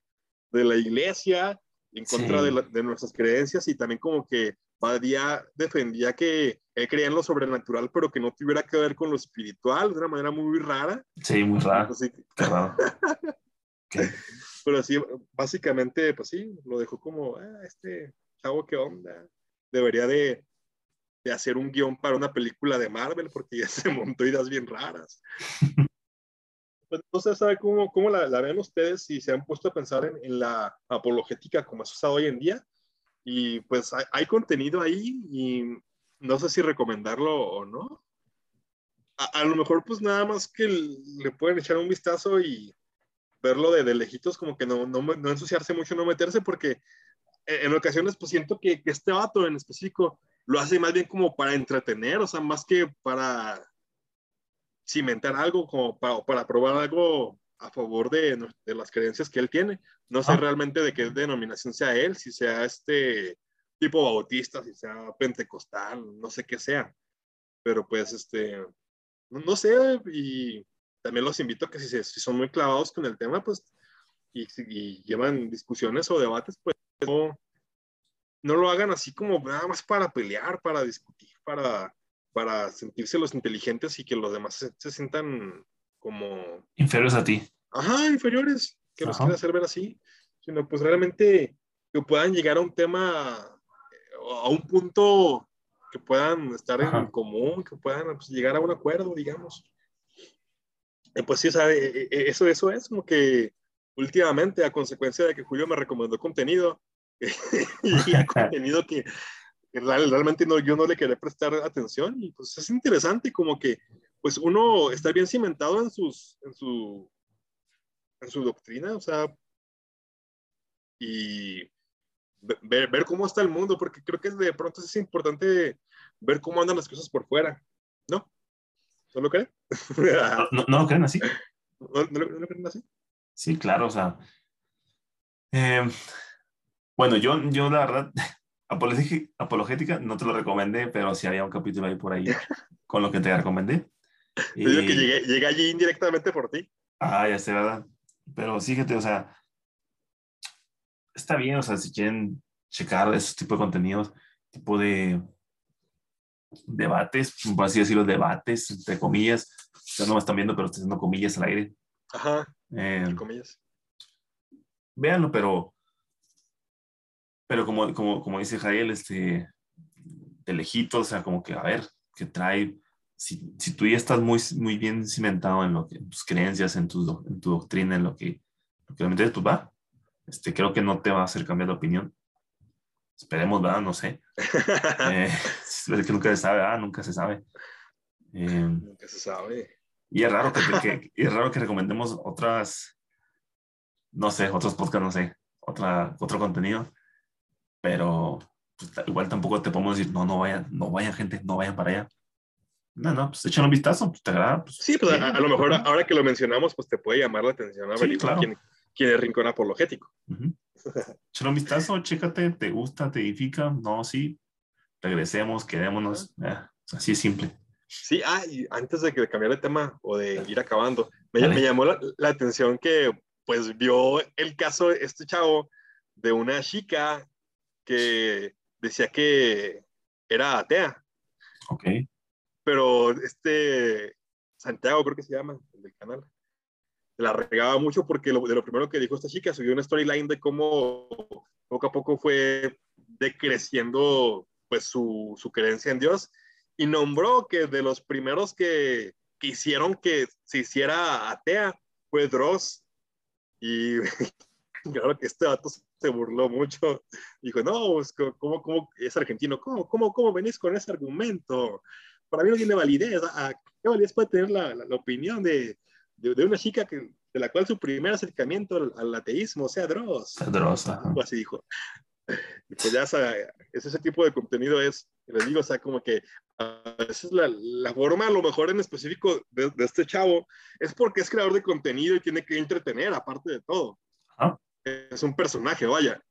de la iglesia, en contra de, de, nuestras creencias, y también como que Badía defendía que él creía en lo sobrenatural, pero que no tuviera que ver con lo espiritual, de una manera muy rara. Sí, muy rara. Qué raro. Pero sí, básicamente, pues sí, lo dejó como, ah, este chavo, ¿qué onda? Debería de, de hacer un guion para una película de Marvel porque ya se montó ideas bien raras. Pues, no sé, ¿sabe cómo, cómo la, la, ven ustedes si se han puesto a pensar en, en la apologética como es usado hoy en día? Y pues hay, hay, contenido ahí y no sé si recomendarlo o no. A, a, lo mejor pues nada más que le pueden echar un vistazo y verlo de, de lejitos, como que no, no, no, ensuciarse mucho, no meterse, porque en, ocasiones pues siento que, que, este vato en específico lo hace más bien como para entretener, o sea, más que para cimentar algo, como para, para probar algo a favor de, de, las creencias que él tiene. No sé ah. realmente de qué denominación sea él, si sea este tipo bautista, si sea pentecostal, no sé qué sea. Pero pues, este, no, no sé, y también los invito a que si, si son muy clavados con el tema, pues, y, y llevan discusiones o debates, pues no, no, lo hagan así como nada más para pelear, para discutir, para, para sentirse los inteligentes y que los demás se, sientan como... Inferiores a ti. Ajá, inferiores, que los quiera hacer ver así, sino pues realmente que puedan llegar a un tema, a un punto que puedan estar en común, que puedan pues, llegar a un acuerdo, digamos. pues sí, sabe, e, e, e, eso, eso es como que últimamente, a consecuencia de que Julio me recomendó contenido, y contenido que, realmente no, yo no le quería prestar atención, y pues es interesante como que pues uno está bien cimentado en, sus, en, su, en su doctrina, o sea, y ver, ver cómo está el mundo, porque creo que de pronto es importante ver cómo andan las cosas por fuera, ¿no? ¿No lo creen? ¿No, no, lo creen así? ¿No, lo, creen así? Sí, claro, o sea. Eh, bueno, yo, yo la verdad, apologética, no te lo recomendé, pero sí había un capítulo ahí por ahí con lo que te recomendé. Te digo que llegué, llegué allí indirectamente por ti. Ah, ya sé, ¿verdad? Pero fíjate, o sea, está bien, o sea, si quieren checar ese tipo de contenidos, tipo de debates, por así decirlo, debates, entre comillas, ya no me están viendo, pero estoy haciendo comillas al aire. Ajá, eh, comillas. Véanlo, pero, pero como, como, como dice Jael, este, de lejito, o sea, como que, a ver, que trae, si, si tú ya estás muy, muy bien cimentado en, lo que, en tus creencias, en tu, en tu doctrina, en lo que, lo que realmente pues va, este, creo que no te va a hacer cambiar de opinión. Esperemos, ¿verdad? No sé. eh, que nunca se sabe, ¿verdad? Nunca se sabe. Eh, nunca se sabe. Y es raro que, es raro que recomendemos otras, no sé, otros podcasts, no sé, otra, otro contenido, pero pues, igual tampoco te podemos decir, no, no vayan, no vayan gente, no vayan para allá. No, no, pues échale un vistazo, pues te agrada. Pues, sí, pues a, lo mejor ahora que lo mencionamos, pues te puede llamar la atención a ver claro. quién, quién es Rincón Apologético. Uh un vistazo, chécate, te gusta, te edifica, no, sí, regresemos, quedémonos, así es simple. Sí, ah, y antes de que cambiar de tema o de ir acabando, me, me llamó la, atención que pues vio el caso este chavo de una chica que decía que era atea. Ok. Pero este Santiago creo que se llama, el del canal, la regaba mucho porque lo, de lo primero que dijo esta chica, subió una storyline de cómo poco a poco fue decreciendo pues su, su creencia en Dios y nombró que de los primeros que, que hicieron que se hiciera atea fue Dross. Y claro que este dato se burló mucho. Dijo, no, pues, ¿cómo, cómo es argentino? ¿Cómo, cómo, cómo venís con ese argumento? Para mí no tiene validez. ¿Qué validez puede tener la, la opinión de, de, una chica que, de la cual su primer acercamiento al, ateísmo sea Dross. Dross, así dijo. pues ya ese tipo de contenido es, les digo, o sea, como que a veces la, la forma, a lo mejor en específico de, este chavo, es porque es creador de contenido y tiene que entretener, aparte de todo. Es un personaje, vaya.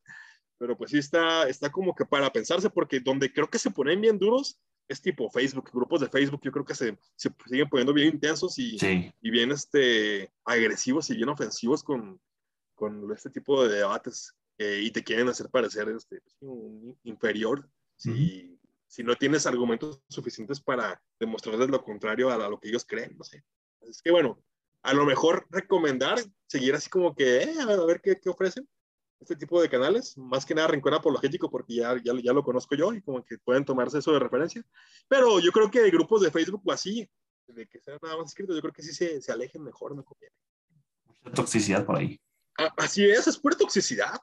Pero pues sí está, está como que para pensarse, porque donde creo que se ponen bien duros es tipo Facebook, grupos de Facebook, yo creo que se, se siguen poniendo bien intensos y, y, bien este, agresivos y bien ofensivos con, con este tipo de debates eh, y te quieren hacer parecer este, un inferior si, si no tienes argumentos suficientes para demostrarles lo contrario a, lo que ellos creen, no sé. Es que bueno, a lo mejor recomendar seguir así como que, eh, a ver qué, qué ofrecen, este tipo de canales, más que nada Rincón Apologético, porque ya, ya, ya, lo conozco yo y como que pueden tomarse eso de referencia. Pero yo creo que de grupos de Facebook o así, de que sean nada más escritos, yo creo que sí se, se alejen mejor, me conviene. Mucha toxicidad por ahí. así es, es pura toxicidad.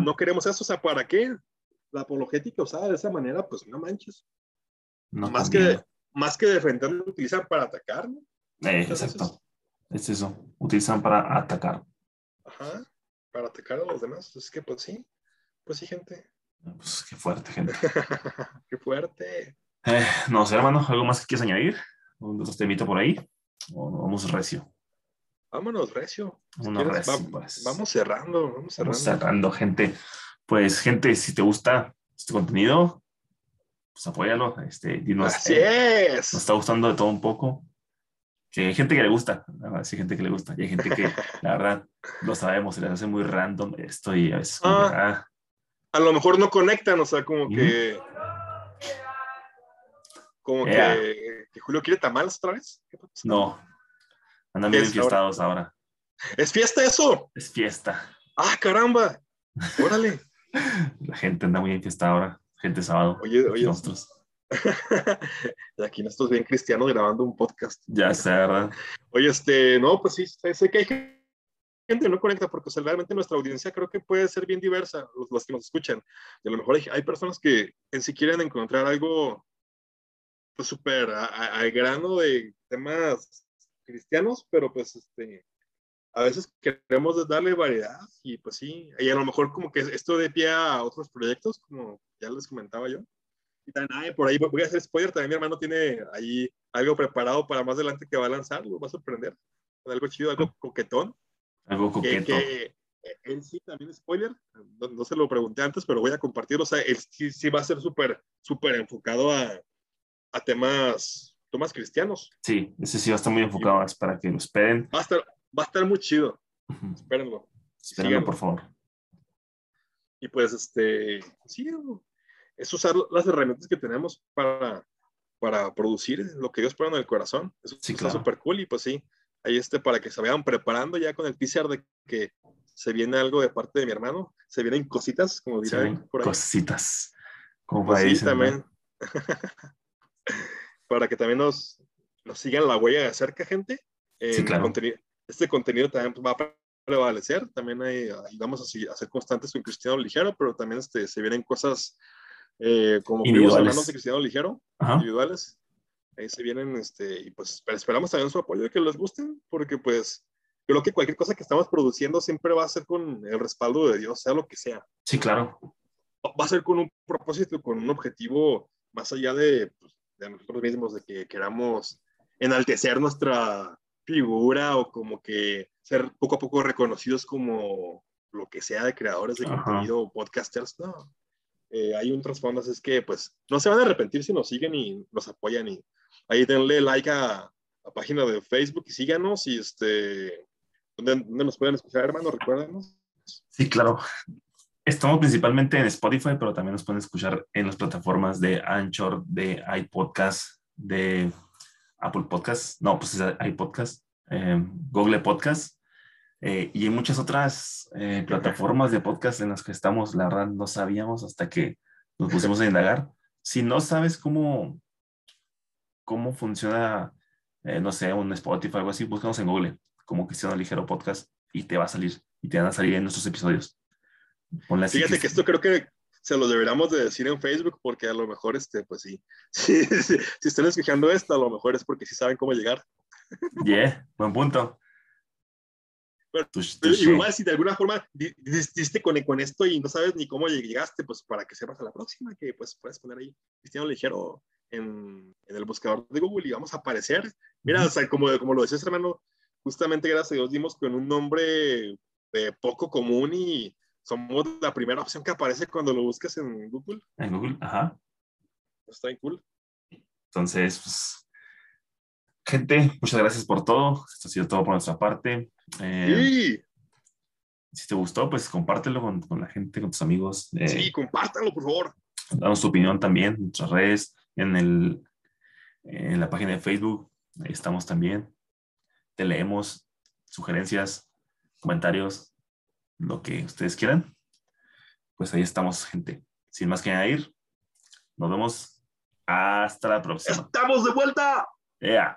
No queremos eso, o sea, ¿para qué? La apologética usada de esa manera, pues no manches. más, que, más que defender, lo utilizan para atacar, ¿no? Eh, exacto. Es eso, utilizan para atacar. Ajá para atacar a los demás. Es que, pues sí, pues sí, gente. Pues qué fuerte, gente. qué fuerte. Eh, no sé, hermano, ¿algo más que quieras añadir? ¿Un temita por ahí? ¿O vamos recio? Vámonos recio. Vámonos recio pues. Vamos cerrando, vamos cerrando. Vamos cerrando, gente. Pues, gente, si te gusta este contenido, pues apóyalo. Este, dinos, Así es. Nos está gustando de todo un poco que hay gente que le gusta, hay gente que le gusta, y hay gente que, la verdad, lo sabemos, se les hace muy random esto y a veces... Ah, ah. A lo mejor no conectan, o sea, como que... Como que, Julio quiere tamales otra vez. No, andan bien enfiestados ahora? ¿Es fiesta eso? Es fiesta. Ah, caramba. Órale. La gente anda muy enfiestada ahora, gente sábado. Oye, oye, nosotros. Aquí nosotros bien cristianos grabando un podcast. Ya sé, ¿verdad? Oye, este, no, pues sí, sé que hay gente no conecta porque realmente nuestra audiencia creo que puede ser bien diversa, los, que nos escuchan. Y a lo mejor hay, personas que en sí quieren encontrar algo pues súper al grano de temas cristianos, pero pues este, a veces queremos darle variedad y pues sí, y a lo mejor como que esto de pie a otros proyectos, como ya les comentaba yo. Por ahí voy a hacer spoiler, también mi hermano tiene ahí algo preparado para más adelante que va a lanzar, lo va a sorprender. Algo chido, algo coquetón. Algo coqueto. Que, él sí, también spoiler, no, se lo pregunté antes, pero voy a compartirlo. O sea, él sí, sí va a ser súper, súper enfocado a, a temas, temas cristianos. Sí, ese sí va a estar muy enfocado, es para que lo esperen. Va a estar, va a estar muy chido. Espérenlo. Espérenlo, por favor. Y pues, este, sí, es usar las herramientas que tenemos para, para producir lo que Dios pone en el corazón. Eso sí, está súper cool y pues sí, ahí este para que se vayan preparando ya con el teaser de que se viene algo de parte de mi hermano, se vienen cositas, como dirán por ahí. Cositas. Como pues sí, también. para que también nos, nos sigan la huella de cerca, gente. sí, claro. este contenido también va a prevalecer, también hay, vamos a, ser constantes con Cristiano Ligero, pero también este, se vienen cosas eh, como primos hermanos de Cristiano Ligero, individuales, ahí se vienen, este, y pues esperamos también su apoyo que les gusten, porque pues creo que cualquier cosa que estamos produciendo siempre va a ser con el respaldo de Dios, sea lo que sea. Sí, claro. Va a ser con un propósito, con un objetivo más allá de, pues, de nosotros mismos, de que queramos enaltecer nuestra figura o como que ser poco a poco reconocidos como lo que sea de creadores de contenido o podcasters, no. Eh, hay un trasfondo, es que pues no se van a arrepentir si nos siguen y nos apoyan y ahí denle like a la página de Facebook y síganos y este, ¿dónde, nos pueden escuchar, hermano? Recuérdenos. Sí, claro. Estamos principalmente en Spotify, pero también nos pueden escuchar en las plataformas de Anchor, de iPodcast, de Apple Podcast, no, pues es iPodcast, eh, Google Podcast eh, y en muchas otras eh, plataformas de podcast en las que estamos. La verdad, no sabíamos hasta que nos pusimos a indagar. Si no sabes cómo, cómo funciona, no sé, un Spotify o algo así, búscanos en Google como Cristiano Ligero Podcast y te va a salir y te van a salir en nuestros episodios. Fíjate que esto creo que se lo deberíamos de decir en Facebook porque a lo mejor, este, pues sí, si están escuchando esto, a lo mejor es porque sí saben cómo llegar. Yeah, buen punto. Pero, igual si de alguna forma diste con, con, esto y no sabes ni cómo llegaste, pues para que sepas a la próxima, que pues puedes poner ahí Cristiano Ligero en, en el buscador de Google y vamos a aparecer. Mira, o sea, como, como lo decías, hermano, justamente gracias a Dios dimos con un nombre de poco común y somos la primera opción que aparece cuando lo buscas en Google. En Google, ajá. Está bien cool. Entonces, pues, gente, muchas gracias por todo. Esto ha sido todo por nuestra parte. Eh, sí. Si te gustó, pues compártelo con, con la gente, con tus amigos. Eh, sí, compártelo, por favor. Danos tu opinión también en nuestras redes, en, el, en la página de Facebook. Ahí estamos también. Te leemos sugerencias, comentarios, lo que ustedes quieran. Pues ahí estamos, gente. Sin más que añadir, nos vemos hasta la próxima. ¡Estamos de vuelta! Yeah.